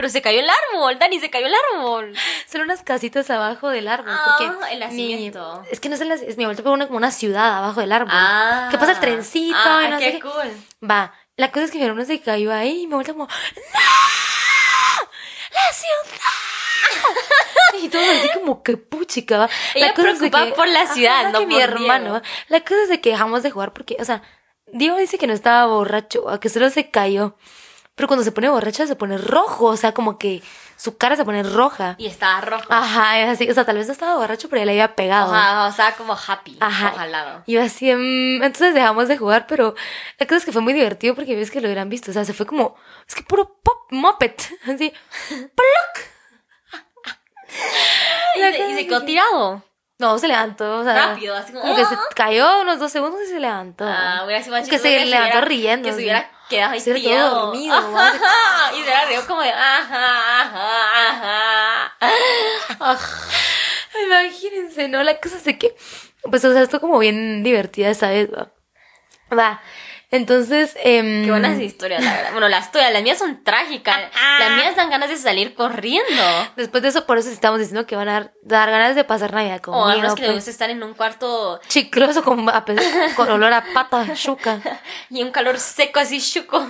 [SPEAKER 1] Pero se cayó el árbol, Dani, se cayó el árbol.
[SPEAKER 2] Solo unas casitas abajo del árbol.
[SPEAKER 1] Ah,
[SPEAKER 2] porque
[SPEAKER 1] el
[SPEAKER 2] mi-
[SPEAKER 1] nacimiento.
[SPEAKER 2] es que no es, el es mi abuelita pone como una ciudad abajo del árbol.
[SPEAKER 1] Ah.
[SPEAKER 2] que pasa el trencito
[SPEAKER 1] Ah,
[SPEAKER 2] no
[SPEAKER 1] qué
[SPEAKER 2] sé qué.
[SPEAKER 1] cool.
[SPEAKER 2] Va, la cosa es que mi hermano se cayó ahí y me vuelta como ¡No! ¡La ciudad! y todo así como que puchica, va.
[SPEAKER 1] Ella
[SPEAKER 2] cosa es de
[SPEAKER 1] preocupada por la ciudad,
[SPEAKER 2] Ajá,
[SPEAKER 1] no
[SPEAKER 2] que mi
[SPEAKER 1] por
[SPEAKER 2] hermano.
[SPEAKER 1] Diego.
[SPEAKER 2] va. La cosa es de que dejamos de jugar porque, o sea, Diego dice que no estaba borracho, a que solo se cayó. Pero cuando se pone borracha se pone rojo, o sea, como que su cara se pone roja.
[SPEAKER 1] Y estaba rojo.
[SPEAKER 2] Ajá, es así, o sea, tal vez no estaba borracho, pero ya le había pegado.
[SPEAKER 1] Ajá, o sea, como happy.
[SPEAKER 2] Ajá.
[SPEAKER 1] Ojalá.
[SPEAKER 2] Y yo así, mm, entonces dejamos de jugar, pero la cosa es que fue muy divertido porque ves que lo hubieran visto. O sea, se fue como, es que puro pop, moped. Así, ¡pluc!
[SPEAKER 1] Y se, y se quedó tirado.
[SPEAKER 2] No, se levantó, o sea.
[SPEAKER 1] Rápido, así como,
[SPEAKER 2] como que se
[SPEAKER 1] ¡ah!
[SPEAKER 2] cayó unos dos segundos y se levantó.
[SPEAKER 1] Ah, hubiera sido más
[SPEAKER 2] que se levantó riendo.
[SPEAKER 1] Que se hubiera quedado ahí tirado.
[SPEAKER 2] dormido,
[SPEAKER 1] Ajá. Y se hubiera reído como de ajá, ajá, ajá.
[SPEAKER 2] Imagínense, ¿no? La cosa es que, pues, o sea, esto como bien divertida esa vez, va. Va. Entonces, em,
[SPEAKER 1] Qué buenas historias, la verdad. Bueno, las tuyas, las mías son trágicas. Las mías dan ganas de salir corriendo.
[SPEAKER 2] Después de eso, por eso estamos diciendo que van a dar, ganas de pasar Navidad
[SPEAKER 1] O a
[SPEAKER 2] conmigo.
[SPEAKER 1] menos que
[SPEAKER 2] pues.
[SPEAKER 1] estar en un cuarto
[SPEAKER 2] chicloso con, a pe- con olor a pata, chuca.
[SPEAKER 1] y un calor seco así chuco.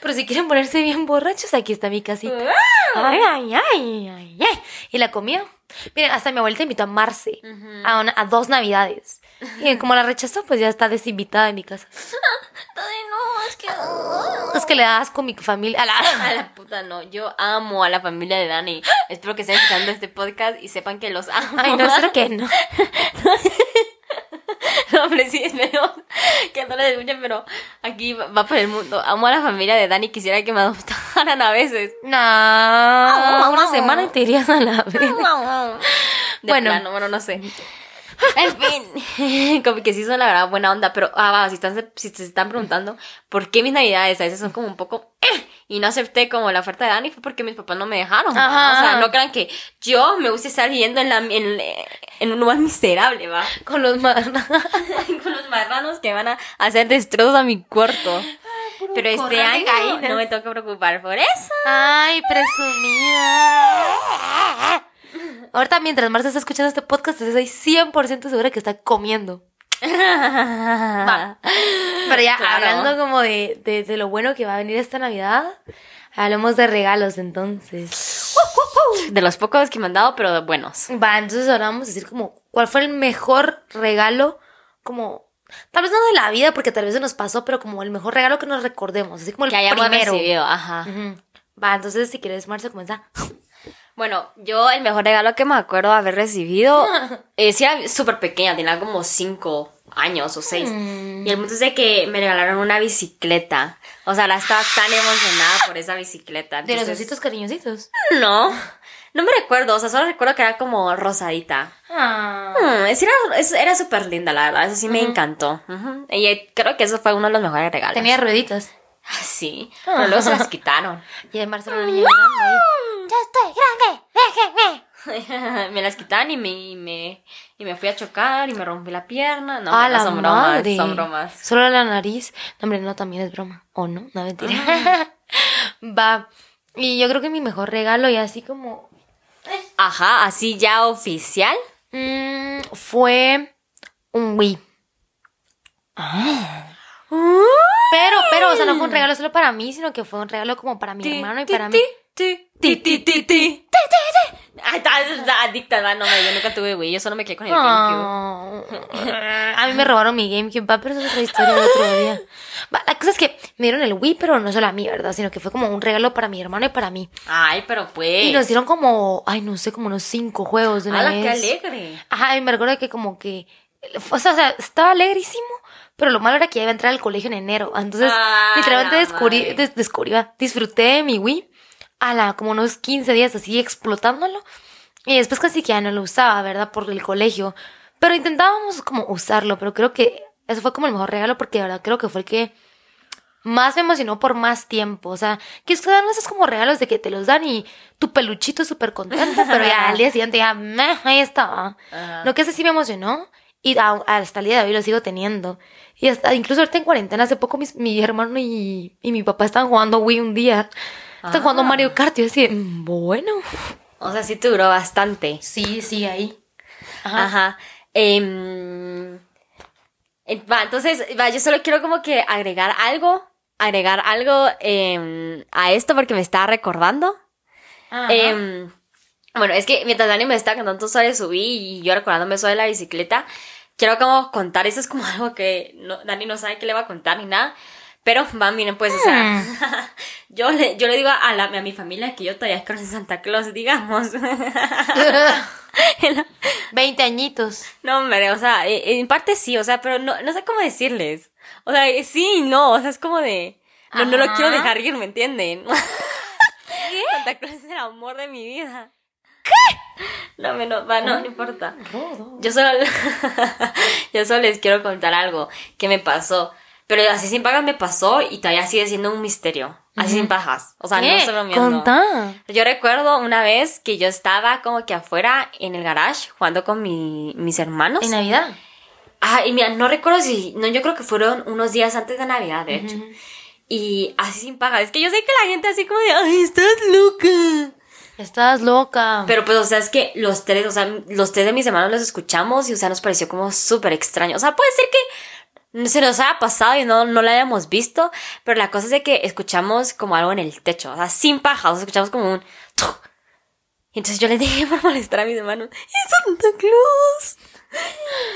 [SPEAKER 2] Pero si quieren ponerse bien borrachos, aquí está mi casita. Ay, ay, ay, ay, ay. Y la comida. Miren, hasta mi abuelita invitó a Marce a, una- a dos navidades. Y como la rechazó, pues ya está desinvitada en mi casa.
[SPEAKER 1] Ay, no, es que...
[SPEAKER 2] Es que le da asco a mi familia. A la...
[SPEAKER 1] A la puta no, yo amo a la familia de Dani. Espero que estén escuchando este podcast y sepan que los amo.
[SPEAKER 2] Ay, no, espero que no.
[SPEAKER 1] No, hombre, sí, espero que no les escuchen, pero aquí va por el mundo. Amo a la familia de Dani, quisiera que me adoptaran a veces.
[SPEAKER 2] No, una semana y te irías a la vez.
[SPEAKER 1] De
[SPEAKER 2] Bueno.
[SPEAKER 1] plano, bueno, no sé. En fin, como que sí son la verdad buena onda, pero ah, va, si, están, si se están preguntando por qué mis navidades a veces son como un poco eh, y no acepté como la oferta de Dani fue porque mis papás no me dejaron.
[SPEAKER 2] Ajá.
[SPEAKER 1] O sea, no crean que yo me gusta estar viviendo en, la, en, en un lugar miserable, va.
[SPEAKER 2] Con los mar...
[SPEAKER 1] Con los marranos que van a hacer destrozos a mi cuarto. Pero este año
[SPEAKER 2] gallinas.
[SPEAKER 1] no me que preocupar por eso.
[SPEAKER 2] Ay, presumida. Ahorita mientras Marcia está escuchando este podcast, estoy 100% segura que está comiendo. Va. Pero ya
[SPEAKER 1] Claro.
[SPEAKER 2] hablando como de, de, de lo bueno que va a venir esta Navidad, hablemos de regalos entonces.
[SPEAKER 1] De los pocos que me han dado, pero buenos.
[SPEAKER 2] Va, entonces ahora vamos a decir como, ¿cuál fue el mejor regalo? Como, tal vez no de la vida, porque tal vez se nos pasó, pero como el mejor regalo que nos recordemos, así como el
[SPEAKER 1] Que hayamos
[SPEAKER 2] primero.
[SPEAKER 1] recibido, ajá.
[SPEAKER 2] Va, entonces si quieres, Marcia, comienza.
[SPEAKER 1] Bueno, yo el mejor regalo que me acuerdo haber recibido, eh, sí era súper pequeña, tenía como cinco años o seis. Y el punto es de que me regalaron una bicicleta. O sea, la estaba tan emocionada por esa bicicleta.
[SPEAKER 2] De los ositos cariñositos.
[SPEAKER 1] No, no me recuerdo, o sea, solo recuerdo que era como rosadita.
[SPEAKER 2] Ah.
[SPEAKER 1] Mm, es- era es- era súper linda, la verdad, eso sí me encantó. Y eh, creo que eso fue uno de los mejores regalos.
[SPEAKER 2] Tenía rueditas.
[SPEAKER 1] Ah, Sí, pero luego se las quitaron.
[SPEAKER 2] Y era una niña. ¡Ya estoy grande! ¡Déjenme!
[SPEAKER 1] me las quitaron y me, y me, y me fui a chocar y me rompí la pierna. No,
[SPEAKER 2] ¡A
[SPEAKER 1] no
[SPEAKER 2] la
[SPEAKER 1] son bromas, son bromas.
[SPEAKER 2] Solo la nariz. No, hombre, no, también es broma. ¿O no? No, mentira. Va. Y yo creo que mi mejor regalo, y así como...
[SPEAKER 1] Ajá, así ya oficial.
[SPEAKER 2] mm, fue un Wii. Pero, pero, o sea, no fue un regalo solo para mí, sino que fue un regalo como para mi hermano y para mí.
[SPEAKER 1] Ti, ti, ti, ti, ti. Ay, estás adicta, va, no, yo nunca tuve Wii, yo solo me quedé con el GameCube.
[SPEAKER 2] Ah. A mí me robaron mi GameCube, va, pero eso es otra historia de otro día. La cosa es que me dieron el Wii, pero no solo a mí, ¿verdad? Sino que fue como un regalo para mi hermano y para mí.
[SPEAKER 1] Ay, pero pues.
[SPEAKER 2] Y nos dieron como, ay, no sé, como unos cinco juegos de una
[SPEAKER 1] ¡Hala,
[SPEAKER 2] vez.
[SPEAKER 1] qué alegre!
[SPEAKER 2] Ajá, y me recuerdo que como que, o sea, o sea, estaba alegrísimo, pero lo malo era que ya iba a entrar al colegio en enero. Entonces,
[SPEAKER 1] Ah,
[SPEAKER 2] literalmente descubrí, des- descubrí, va, disfruté de mi Wii a la, como unos 15 días así explotándolo. Y después casi que ya no lo usaba, ¿verdad? Por el colegio. Pero intentábamos como usarlo, pero creo que eso fue como el mejor regalo porque de verdad creo que fue el que más me emocionó por más tiempo. O sea, que ustedes dan esos como regalos de que te los dan y tu peluchito es súper contento, pero ya al día siguiente ya, meh, ahí estaba.
[SPEAKER 1] Ajá.
[SPEAKER 2] No, que ese sí me emocionó y a- hasta el día de hoy lo sigo teniendo. Y hasta incluso ahorita en cuarentena, hace poco mis- mi hermano y, y mi papá estaban jugando Wii un día. Están jugando
[SPEAKER 1] Ah.
[SPEAKER 2] Mario Kart yo así, "Mm, bueno.
[SPEAKER 1] O sea, sí te duró bastante.
[SPEAKER 2] Sí, sí, ahí. Ajá.
[SPEAKER 1] Ajá. Em, eh, va, entonces, va, yo solo quiero como que agregar algo, agregar algo em, a esto porque me estaba recordando.
[SPEAKER 2] Ajá.
[SPEAKER 1] Em, bueno, es que mientras Dani me estaba contando sobre subí y yo recordándome de la bicicleta, quiero como contar, eso es como algo que no- Dani no sabe qué le va a contar ni nada. Pero, va, miren, pues, o sea, yo, le, yo le digo a, la, a mi familia que yo todavía creo en Santa Claus, digamos.
[SPEAKER 2] 20 añitos.
[SPEAKER 1] No, hombre, o sea, eh, en parte sí, o sea, pero no, no sé cómo decirles. O sea, eh, sí y no, o sea, es como de... No, no lo quiero dejar ir, ¿me entienden? Santa Claus es el amor de mi vida. ¿Qué? No, me no, va, no, no importa. Yo solo, yo solo les quiero contar algo que me pasó. Pero así sin pagas me pasó y todavía sigue siendo un misterio. Así sin pajas. O sea, no estoy bromeando.
[SPEAKER 2] Contá.
[SPEAKER 1] Yo recuerdo una vez que yo estaba como que afuera en el garage jugando con mi- mis hermanos.
[SPEAKER 2] En Navidad.
[SPEAKER 1] Ah, y mira, no recuerdo si, no, yo creo que fueron unos días antes de Navidad, de hecho. Y así sin paga. Es que yo sé que la gente así como de, ay, estás loca.
[SPEAKER 2] Estás loca.
[SPEAKER 1] Pero pues, o sea, es que los tres, o sea, los tres de mis hermanos los escuchamos y, o sea, nos pareció como súper extraño. O sea, puede ser que se nos haya pasado y no, no lo hayamos visto, pero la cosa es de que escuchamos como algo en el techo, o sea, sin paja, o sea, escuchamos como un... Y entonces yo les dije por molestar a mis hermanos, ¡Es Santa Claus!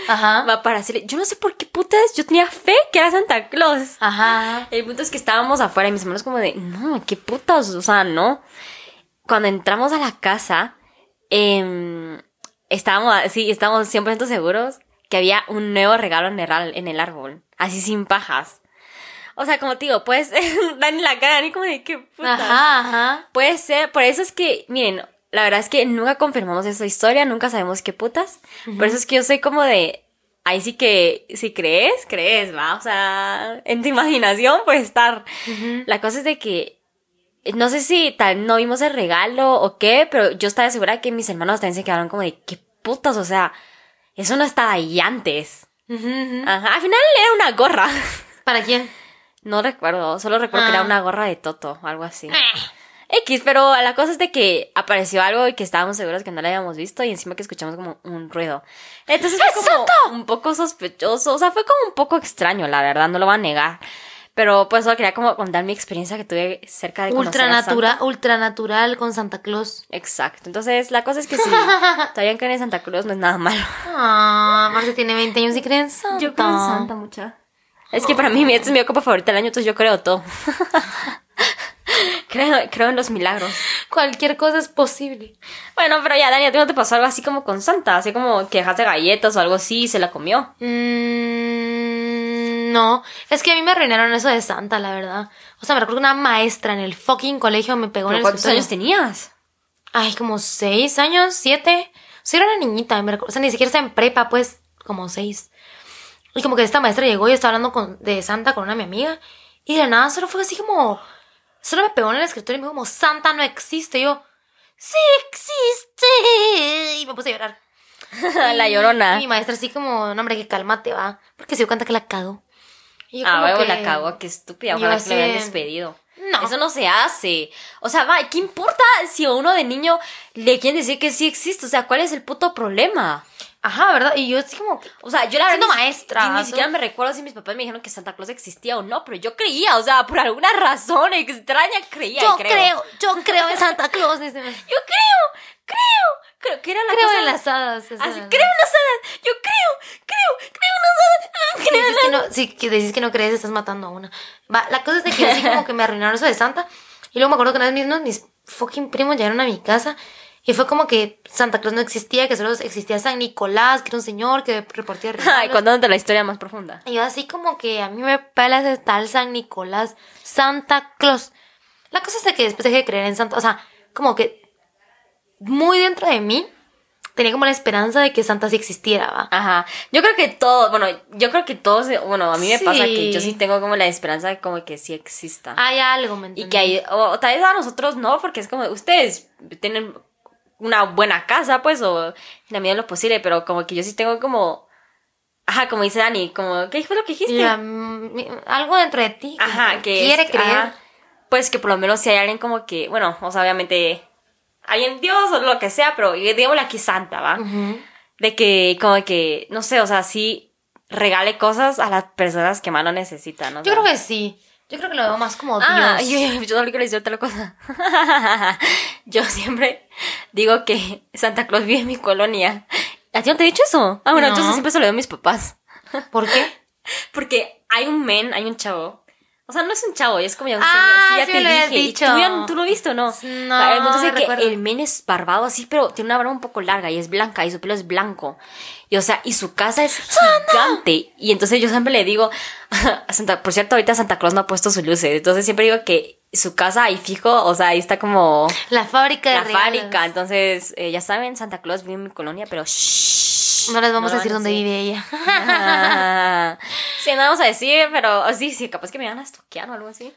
[SPEAKER 2] Ajá.
[SPEAKER 1] Va para decirle, yo no sé por qué putas, yo tenía fe que era Santa Claus.
[SPEAKER 2] Ajá.
[SPEAKER 1] El punto es que estábamos afuera y mis hermanos como de, no, qué putas, o sea, no. Cuando entramos a la casa, em, estábamos, sí, estábamos 100% seguros que había un nuevo regalo en el, en árbol, así sin pajas. O sea, como te digo, pues, dan la cara, ni como de, qué putas.
[SPEAKER 2] Ajá, ajá.
[SPEAKER 1] Puede ser, por eso es que, miren, la verdad es que nunca confirmamos esa historia, nunca sabemos qué putas. Por eso es que yo soy como de, ahí sí que, si crees, crees, va. O sea, en tu imaginación puede estar. La cosa es de que, no sé si tal, no vimos el regalo o qué, pero yo estaba segura que mis hermanos también se quedaron como de, qué putas, o sea, eso no estaba ahí antes. Ajá, al final era una gorra.
[SPEAKER 2] ¿Para quién?
[SPEAKER 1] No recuerdo, solo recuerdo que era
[SPEAKER 2] Ah.
[SPEAKER 1] una gorra de Toto, algo así. X, pero la cosa es de que apareció algo y que estábamos seguros que no lo habíamos visto y encima que escuchamos como un ruido. Entonces fue como un poco sospechoso, o sea, fue como un poco extraño, la verdad, no lo voy a negar. Pero pues solo quería como contar mi experiencia que tuve cerca de conocer a
[SPEAKER 2] Ultranatural,
[SPEAKER 1] Santa.
[SPEAKER 2] con Santa Claus.
[SPEAKER 1] Exacto. Entonces, la cosa es que si todavía creen en Santa Cruz no es nada malo.
[SPEAKER 2] Ah, Marce tiene 20 años y cree en Santa.
[SPEAKER 1] mucha. Es que para mí este es mi copa favorita del año, entonces yo creo todo. creo, creo en los milagros.
[SPEAKER 2] Cualquier cosa es posible.
[SPEAKER 1] Bueno, pero ya, Dani, ¿a ti no te pasó algo así como con Santa? Así como que dejaste galletas o algo así y se la comió.
[SPEAKER 2] Mm, no, es que a mí me arruinaron eso de Santa, la verdad. O sea, me recuerdo que una maestra en el fucking colegio me pegó en
[SPEAKER 1] ¿Pero
[SPEAKER 2] el
[SPEAKER 1] ¿Cuántos
[SPEAKER 2] escritorio.
[SPEAKER 1] años tenías?
[SPEAKER 2] Ay, como seis años, siete. O sea, era una niñita, me recuerdo. O sea, ni siquiera estaba en prepa, pues, como seis. Y como que esta maestra llegó y estaba hablando con, de Santa con una de mi amiga. Y de nada solo fue así como. Solo me pegó en el escritorio y me dijo como, Santa no existe. Y yo, sí existe. Y me puse a llorar.
[SPEAKER 1] la llorona.
[SPEAKER 2] Y mi maestra así como, no, hombre, que cálmate, va. Porque se dio cuenta que la cago. Y yo
[SPEAKER 1] Ah,
[SPEAKER 2] como
[SPEAKER 1] huevo,
[SPEAKER 2] que-
[SPEAKER 1] la cagó, qué estúpida.
[SPEAKER 2] yo
[SPEAKER 1] Ojalá que habían
[SPEAKER 2] de-
[SPEAKER 1] despedido.
[SPEAKER 2] No.
[SPEAKER 1] Eso no se hace. O sea, va, ¿qué importa si a uno de niño le quieren decir que sí existe? O sea, ¿cuál es el puto problema?
[SPEAKER 2] Ajá, ¿verdad? Y yo así como.
[SPEAKER 1] O sea, yo la verdad.
[SPEAKER 2] Siendo
[SPEAKER 1] ni-
[SPEAKER 2] maestra,
[SPEAKER 1] Ni, ni siquiera me recuerdo si mis papás me dijeron que Santa Claus existía o no, pero yo creía, o sea, por alguna razón extraña creía. y
[SPEAKER 2] Yo
[SPEAKER 1] creo.
[SPEAKER 2] creo, yo creo en Santa Claus.
[SPEAKER 1] Yo creo, creo. Creo que era la
[SPEAKER 2] Creo
[SPEAKER 1] cosa.
[SPEAKER 2] en las hadas.
[SPEAKER 1] Así, creo en las hadas. Yo creo, creo, creo en las hadas.
[SPEAKER 2] Si
[SPEAKER 1] Creo en
[SPEAKER 2] dices, que no, si que dices que no crees, estás matando a una. Va, la cosa es de que así como que me arruinaron eso de Santa. Y luego me acuerdo que una vez mismos mis fucking primos llegaron a mi casa. Y fue como que Santa Claus no existía, que solo existía San Nicolás, que era un señor que repartía regalos.
[SPEAKER 1] Ay, contándote la historia más profunda.
[SPEAKER 2] Y yo así como que a mí me pela ese tal San Nicolás, Santa Claus. La cosa es de que después dejé de creer en Santa, o sea, como que muy dentro de mí tenía como la esperanza de que Santa sí existiera, ¿va?
[SPEAKER 1] Ajá. Yo creo que todo, bueno, yo creo que todos, bueno, a mí me
[SPEAKER 2] Sí.
[SPEAKER 1] pasa que yo sí tengo como la esperanza de como que sí exista.
[SPEAKER 2] Hay algo, ¿me
[SPEAKER 1] Y
[SPEAKER 2] entiendes?
[SPEAKER 1] que hay, o, o tal vez a nosotros no, porque es como, ustedes tienen una buena casa, pues, o en la medida de lo posible, pero como que yo sí tengo como, ajá, como dice Dani, como, ¿qué fue lo que dijiste?
[SPEAKER 2] Algo dentro de ti como
[SPEAKER 1] Ajá, que
[SPEAKER 2] quiere
[SPEAKER 1] es-
[SPEAKER 2] creer.
[SPEAKER 1] ajá, pues que por lo menos si hay alguien como que, bueno, o sea, obviamente, alguien Dios o lo que sea, pero digámosle aquí Santa, ¿va? De que, como que, no sé, o sea, sí regale cosas a las personas que más lo necesitan, ¿no?
[SPEAKER 2] Yo creo que sí. Yo creo que lo veo más como
[SPEAKER 1] Ah,
[SPEAKER 2] Dios.
[SPEAKER 1] yo, yo, yo solo quiero decir otra cosa. yo siempre digo que Santa Claus vive en mi colonia. ¿A ti no te he dicho eso? Ah, bueno,
[SPEAKER 2] No.
[SPEAKER 1] entonces siempre se lo digo a mis papás.
[SPEAKER 2] ¿Por qué?
[SPEAKER 1] Porque hay un men, hay un chavo. O sea, no es un chavo, es como ya un
[SPEAKER 2] Ah,
[SPEAKER 1] señor. Sí, ya
[SPEAKER 2] sí
[SPEAKER 1] te
[SPEAKER 2] me lo habías
[SPEAKER 1] dije. ¿Y
[SPEAKER 2] dicho.
[SPEAKER 1] ¿Tú, ya- tú lo viste o no?
[SPEAKER 2] No,
[SPEAKER 1] El punto es de que el men es barbado así, pero tiene una barba un poco larga y es blanca y su pelo es blanco. Y o sea, y su casa es gigante. Y entonces yo siempre le digo, a Santa, por cierto, ahorita Santa Claus no ha puesto sus luces. Entonces siempre digo que su casa ahí fijo, o sea, ahí está como
[SPEAKER 2] La fábrica de
[SPEAKER 1] la
[SPEAKER 2] regalos.
[SPEAKER 1] fábrica. Entonces, eh, ya saben, Santa Claus vive en mi colonia, pero shh,
[SPEAKER 2] No les vamos
[SPEAKER 1] no
[SPEAKER 2] a decir dónde vive ella.
[SPEAKER 1] Ah, sí, no vamos a decir, pero oh, sí, sí, capaz que me van a estoquear o algo así.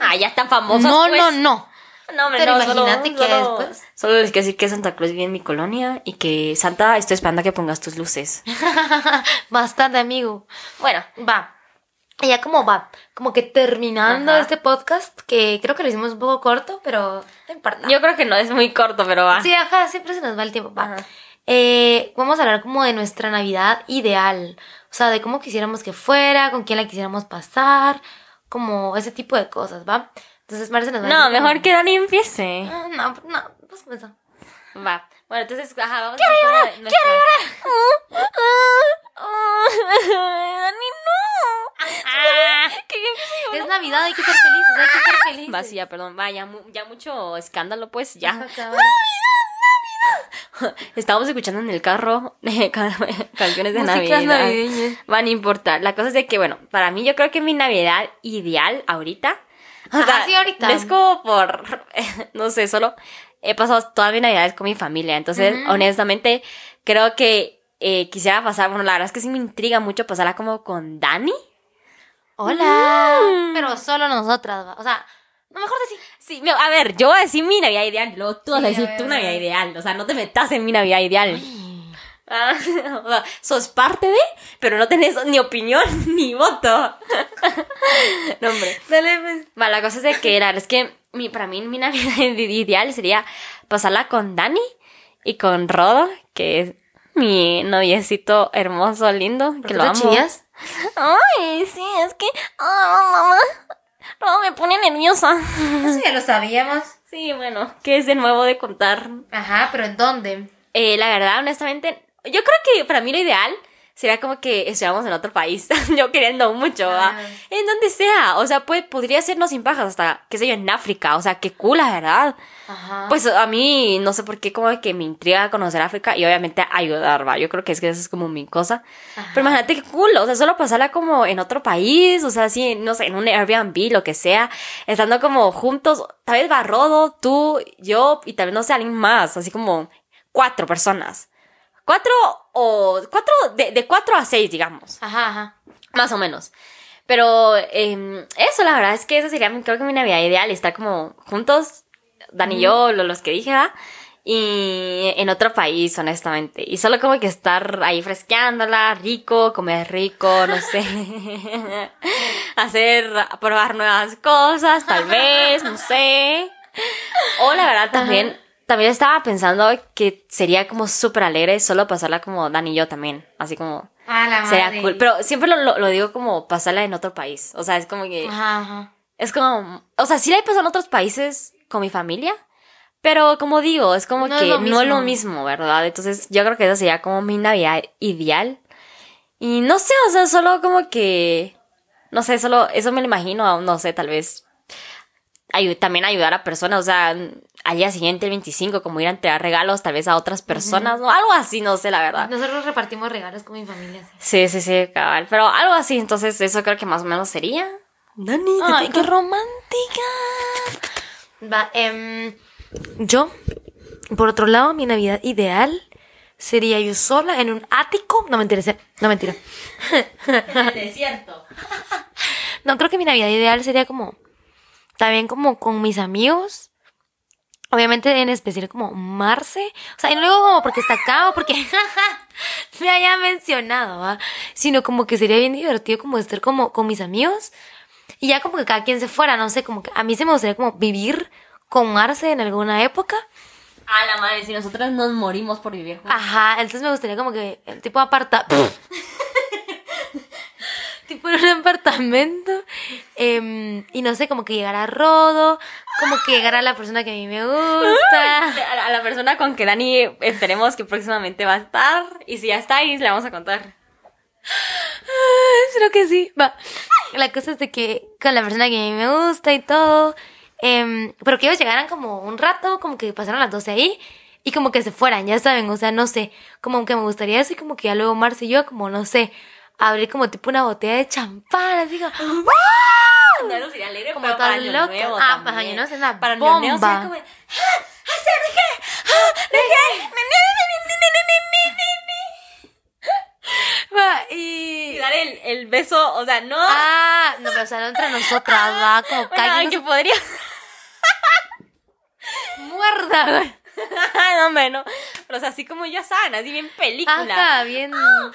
[SPEAKER 1] Ah, ya están famosos.
[SPEAKER 2] no,
[SPEAKER 1] pues.
[SPEAKER 2] no, no.
[SPEAKER 1] No, hombre,
[SPEAKER 2] Pero
[SPEAKER 1] no, solo-
[SPEAKER 2] imagínate que
[SPEAKER 1] solo,
[SPEAKER 2] después-
[SPEAKER 1] Solo les quiero decir que Santa Claus vive en mi colonia y que Santa, estoy esperando a que pongas tus luces.
[SPEAKER 2] Bastante, amigo.
[SPEAKER 1] Bueno,
[SPEAKER 2] Va. Ya como va, como que terminando
[SPEAKER 1] Ajá.
[SPEAKER 2] este podcast, que creo que lo hicimos un poco corto, pero no importa.
[SPEAKER 1] yo creo que no es muy corto, pero va.
[SPEAKER 2] Sí, ajá, siempre se nos va el tiempo. Va.
[SPEAKER 1] Ajá.
[SPEAKER 2] Eh, vamos a hablar como de nuestra Navidad ideal. O sea, de cómo quisiéramos que fuera, con quién la quisiéramos pasar, como ese tipo de cosas, ¿va? Entonces, Marce nos va a
[SPEAKER 1] No,
[SPEAKER 2] como-
[SPEAKER 1] mejor que Dani empiece.
[SPEAKER 2] Ah, No, no, pues comenzó.
[SPEAKER 1] Va. Bueno, entonces, ajá, vamos quiero a llorar, quiero llorar. Dani, no. Ah, llorar.
[SPEAKER 2] Es Navidad, hay que ser felices, hay que ser felices.
[SPEAKER 1] Va, sí, ya, perdón. Va, ya, mu- ya mucho escándalo, pues, ya. Estábamos escuchando en el carro eh, ca- canciones de Navidad.
[SPEAKER 2] navideñas.
[SPEAKER 1] Va, no importa. La cosa es de que, bueno, para mí yo creo que mi Navidad ideal ahorita. O
[SPEAKER 2] Ajá, sí, ahorita.
[SPEAKER 1] no Es como por, no sé, solo he pasado toda mi Navidad con mi familia. Entonces, honestamente, creo que eh, quisiera pasar, bueno, la verdad es que sí me intriga mucho pasarla como con Dani.
[SPEAKER 2] Hola.
[SPEAKER 1] Mm.
[SPEAKER 2] Pero solo nosotras. O sea, no mejor decir.
[SPEAKER 1] Sí, a ver, yo voy a decir mi Navidad ideal, luego tú vas a
[SPEAKER 2] Sí,
[SPEAKER 1] decir
[SPEAKER 2] a ver,
[SPEAKER 1] tu
[SPEAKER 2] a
[SPEAKER 1] Navidad ideal. O sea, no te metas en mi Navidad ideal. Ah, sos parte de, pero no tenés ni opinión ni voto. no, hombre.
[SPEAKER 2] Dale, pues.
[SPEAKER 1] Va, la cosa es de que, la verdad es que mi, para mí mi Navidad ideal sería pasarla con Dani y con Rodo, que es mi noviecito hermoso, lindo, que
[SPEAKER 2] ¿Por qué
[SPEAKER 1] lo amo.
[SPEAKER 2] chillas?
[SPEAKER 1] Ay, sí, es que, ah, mamá, Rodo me pone nerviosa.
[SPEAKER 2] Eso ya lo sabíamos.
[SPEAKER 1] Sí, bueno, ¿qué es de nuevo de contar?
[SPEAKER 2] Ajá, pero ¿en dónde?
[SPEAKER 1] Eh, la verdad, honestamente, yo creo que para mí lo ideal sería como que estuviéramos en otro país. yo queriendo mucho, ¿va?
[SPEAKER 2] Ah.
[SPEAKER 1] En donde sea. O sea, pues, podría sernos sin pajas hasta, qué sé yo, en África. O sea, qué cool, la verdad.
[SPEAKER 2] Ajá.
[SPEAKER 1] Pues a mí, no sé por qué, como que me intriga conocer África y obviamente ayudar, va. Yo creo que es que eso es como mi cosa.
[SPEAKER 2] Ajá.
[SPEAKER 1] Pero imagínate qué cool, o sea, solo pasarla como en otro país, o sea, así, no sé, en un Airbnb, lo que sea, estando como juntos, tal vez va Rodo, tú, yo y tal vez no sé, alguien más, así como cuatro personas. Cuatro o, cuatro, de, de cuatro a seis, digamos.
[SPEAKER 2] Ajá, ajá.
[SPEAKER 1] Más o menos. Pero eh, eso, la verdad es que esa sería, creo que mi Navidad ideal, estar como juntos, Dan y yo, lo- los que dije, ¿verdad? Y en otro país, honestamente. Y solo como que estar ahí fresqueándola, rico, comer rico, no sé. Hacer, probar nuevas cosas, tal vez, no sé. O la verdad también también estaba pensando que sería como súper alegre solo pasarla como Dani y yo también. Así como.
[SPEAKER 2] Ah, la
[SPEAKER 1] Sería cool. Pero siempre lo, lo, lo digo como pasarla en otro país. O sea, es como que.
[SPEAKER 2] Ajá, ajá.
[SPEAKER 1] Es como. O sea, sí la he pasado en otros países con mi familia. Pero como digo, es como
[SPEAKER 2] No
[SPEAKER 1] que no es lo
[SPEAKER 2] mismo.
[SPEAKER 1] mismo, ¿verdad? Entonces yo creo que esa sería como mi Navidad ideal. Y no sé, o sea, solo como que. No sé, solo eso me lo imagino, no sé, tal vez. También ayudar a personas, o sea, al día siguiente, el 25, como ir a entregar regalos tal vez a otras personas, o algo así, no sé, la verdad.
[SPEAKER 2] Nosotros repartimos regalos con mi familia. sí.
[SPEAKER 1] Sí, sí, sí, cabal. Pero algo así, entonces eso creo que más o menos sería. Dani, te
[SPEAKER 2] Ay,
[SPEAKER 1] toca.
[SPEAKER 2] qué romántica. Va, em, yo, por otro lado, mi Navidad ideal sería yo sola en un ático. No mentira, no mentira.
[SPEAKER 1] En el desierto.
[SPEAKER 2] No, creo que mi Navidad ideal sería como, también como con mis amigos. Obviamente en especial como Marce. O sea, y no luego como porque está acá o porque me haya mencionado, ¿va? Sino como que sería bien divertido como estar como con mis amigos. Y ya como que cada quien se fuera, no sé, como que a mí se me gustaría como vivir con Marce en alguna época.
[SPEAKER 1] A la madre, si nosotros nos morimos por vivir juntos.
[SPEAKER 2] Ajá, entonces me gustaría como que el tipo aparta... tipo en un apartamento em, y no sé, como que llegara Rodo, como que llegara la persona que a mí me gusta.
[SPEAKER 1] A la, persona con que Dani esperemos que próximamente va a estar. Y si ya está ahí, le vamos a contar.
[SPEAKER 2] Creo que sí, va. La cosa es de que con la persona que a mí me gusta y todo, em, pero que ellos llegaran como un rato, como que pasaron las 12 ahí y como que se fueran, ya saben, o sea, no sé, como que me gustaría así como que ya luego Marce y yo, como no sé, abrir como tipo una botella de champán, así como, ¡Wow!
[SPEAKER 1] No, no sería alegre,
[SPEAKER 2] como
[SPEAKER 1] pero para año
[SPEAKER 2] loca.
[SPEAKER 1] nuevo
[SPEAKER 2] Ah, para año nuevo es una
[SPEAKER 1] para bomba. Para sería como, ¡Ah! ¡Ah, dejé! ¡Ah,
[SPEAKER 2] dejé!
[SPEAKER 1] Y...
[SPEAKER 2] y
[SPEAKER 1] dar el, el, beso, o sea, no.
[SPEAKER 2] Ah, no, pero o sea, no entre nosotras, ah. va, como
[SPEAKER 1] bueno,
[SPEAKER 2] cállate.
[SPEAKER 1] que podría.
[SPEAKER 2] Muerda, güey.
[SPEAKER 1] no, hombre, no. Pero o sea, así como ya saben, así bien película.
[SPEAKER 2] Ajá, bien. Oh,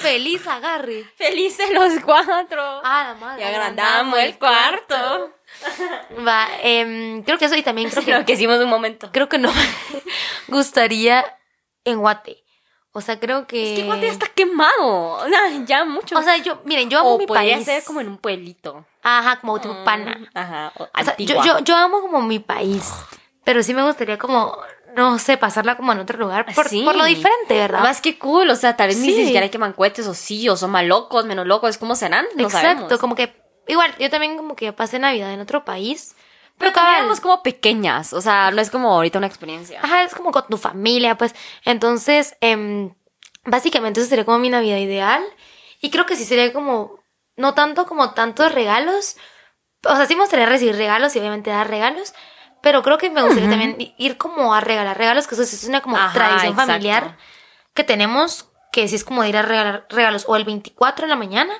[SPEAKER 2] Feliz agarre.
[SPEAKER 1] Felices los cuatro.
[SPEAKER 2] Ah, la madre.
[SPEAKER 1] y agrandamos el cuarto.
[SPEAKER 2] Va, em, creo que eso y también creo que,
[SPEAKER 1] Lo que hicimos un momento.
[SPEAKER 2] creo que no me gustaría en Guate. O sea, creo que...
[SPEAKER 1] Es que Guate está quemado. O sea, ya mucho.
[SPEAKER 2] O sea, yo, miren, yo amo
[SPEAKER 1] o
[SPEAKER 2] mi
[SPEAKER 1] podría
[SPEAKER 2] país.
[SPEAKER 1] ser como en un pueblito.
[SPEAKER 2] Ajá, como tipo pana.
[SPEAKER 1] Ajá. O,
[SPEAKER 2] O sea, yo, yo, yo amo como mi país, pero sí me gustaría como, no sé, pasarla como en otro lugar por,
[SPEAKER 1] Sí.
[SPEAKER 2] por lo diferente, ¿verdad?
[SPEAKER 1] Más que cool, o sea, tal vez ni siquiera hay que mancuetes o sí, o son más locos, menos locos, ¿cómo serán? No
[SPEAKER 2] Exacto,
[SPEAKER 1] sabemos.
[SPEAKER 2] como que, igual, yo también como que pasé Navidad en otro país,
[SPEAKER 1] Pero
[SPEAKER 2] pero
[SPEAKER 1] éramos como pequeñas, o sea, no es como ahorita una experiencia.
[SPEAKER 2] ajá, es como con tu familia, pues, entonces, em, básicamente eso sería como mi Navidad ideal, y creo que sí sería como, no tanto como tantos regalos, o sea, sí me gustaría recibir regalos y obviamente dar regalos, pero creo que me gustaría también ir como a regalar regalos, que eso es una como
[SPEAKER 1] Ajá,
[SPEAKER 2] tradición
[SPEAKER 1] exacto.
[SPEAKER 2] familiar que tenemos, que sí es como de ir a regalar regalos o el 24 en la mañana,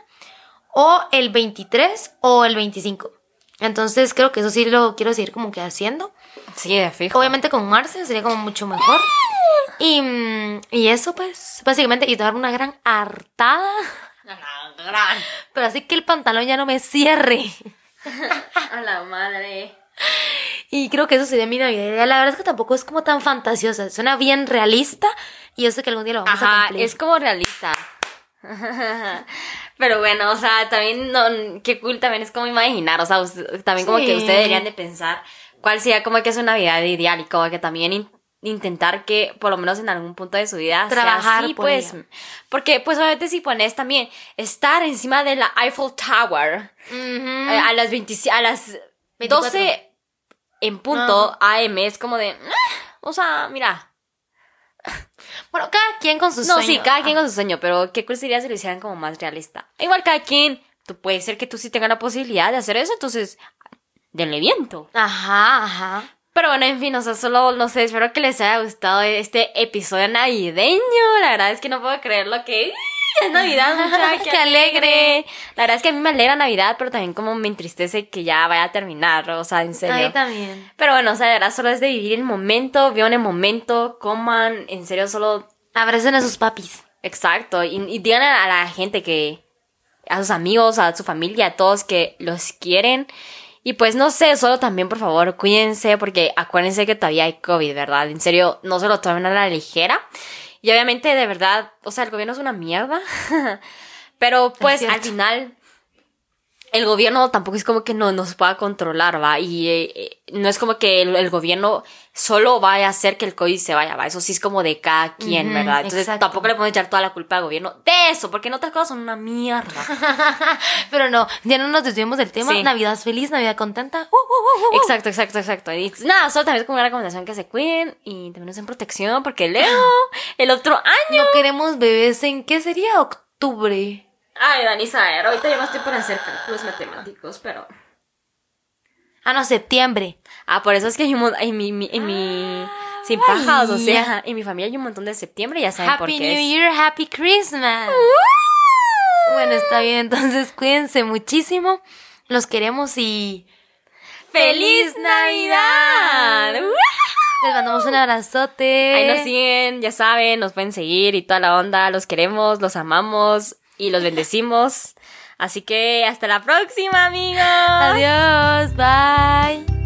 [SPEAKER 2] o el 23 o el 25. Entonces creo que eso sí lo quiero seguir como que haciendo.
[SPEAKER 1] Sí, de fijo.
[SPEAKER 2] Obviamente con Marce sería como mucho mejor. Y, y eso pues, básicamente, y dar una gran hartada,
[SPEAKER 1] gran.
[SPEAKER 2] pero así que el pantalón ya no me cierre.
[SPEAKER 1] A la madre.
[SPEAKER 2] Y creo que eso sería mi Navidad ideal. La verdad es que tampoco es como tan fantasiosa, suena bien realista y yo sé que algún día lo vamos a
[SPEAKER 1] Ajá,
[SPEAKER 2] cumplir.
[SPEAKER 1] es como realista. Pero bueno, o sea, también, no, qué cool también es como imaginar, o sea, también como
[SPEAKER 2] Sí.
[SPEAKER 1] que ustedes deberían de pensar cuál sería como que es una Navidad ideal y como que también in- intentar que por lo menos en algún punto de su vida
[SPEAKER 2] Trabajar
[SPEAKER 1] sea así,
[SPEAKER 2] por
[SPEAKER 1] pues,
[SPEAKER 2] ella.
[SPEAKER 1] porque pues obviamente si pones también estar encima de la Eiffel Tower
[SPEAKER 2] Ujú.
[SPEAKER 1] eh, a las 20 a las
[SPEAKER 2] 24.
[SPEAKER 1] 12 en punto AM es como de, "Ah", o sea, mira,
[SPEAKER 2] Bueno, cada quien con su
[SPEAKER 1] no,
[SPEAKER 2] sueño.
[SPEAKER 1] sí, cada quien con su sueño, pero qué cool sería si lo hicieran como más realista. Igual cada quien, tú puede ser que tú sí tengas la posibilidad de hacer eso, entonces, denle viento.
[SPEAKER 2] Ajá, ajá.
[SPEAKER 1] Pero bueno, en fin, o sea, solo, no sé, espero que les haya gustado este episodio navideño. La verdad es que no puedo creer lo que... Es Navidad,
[SPEAKER 2] qué
[SPEAKER 1] alegre. La verdad es que a mí me alegra Navidad, pero también como me entristece que ya vaya a terminar, o sea, en
[SPEAKER 2] A
[SPEAKER 1] serio.
[SPEAKER 2] mí también.
[SPEAKER 1] Pero bueno, o sea, de verdad solo es de vivir el momento, vivan el momento, coman, en serio, solo
[SPEAKER 2] Abracen a sus papis.
[SPEAKER 1] Exacto, y, y digan a la gente que, a sus amigos, a su familia, a todos que los quieren Y pues no sé, solo también por favor cuídense porque acuérdense que todavía hay COVID, ¿verdad? En serio, no se lo tomen a la ligera. Y obviamente, de verdad, o sea, el gobierno es una mierda. Pero pues al final el gobierno tampoco es como que no nos pueda controlar, ¿va? Y eh, eh, no es como que el, gobierno solo vaya a hacer que el COVID se vaya, ¿va? Eso sí es como de cada quien, ¿verdad? Entonces tampoco le podemos echar toda la culpa al gobierno de eso, porque en otras cosas son una mierda.
[SPEAKER 2] Pero no, ya no nos desviemos del tema. Navidad feliz, Navidad contenta. Uh, uh,
[SPEAKER 1] uh, exacto, exacto, exacto. Y nada, solo también es como una recomendación que se cuiden y también en protección, porque Leo, el otro año.
[SPEAKER 2] No queremos bebés en, ¿qué sería? Octubre.
[SPEAKER 1] Ay, Dani Saer, ahorita yo no estoy por hacer cálculos matemáticos, pero...
[SPEAKER 2] Ah, no, septiembre.
[SPEAKER 1] Ah, por eso es que hay un montón, en mi, en mi, sin pajas, o sea, en mi familia hay un montón de septiembre, ya saben por qué
[SPEAKER 2] Happy New Year, Happy Christmas. Bueno, está bien, entonces cuídense muchísimo, los queremos y...
[SPEAKER 1] ¡Feliz Navidad!
[SPEAKER 2] Les mandamos un abrazote.
[SPEAKER 1] Ahí nos siguen, ya saben, nos pueden seguir y toda la onda, los queremos, los amamos y los bendecimos. Así que hasta la próxima, amigos.
[SPEAKER 2] Adiós, bye.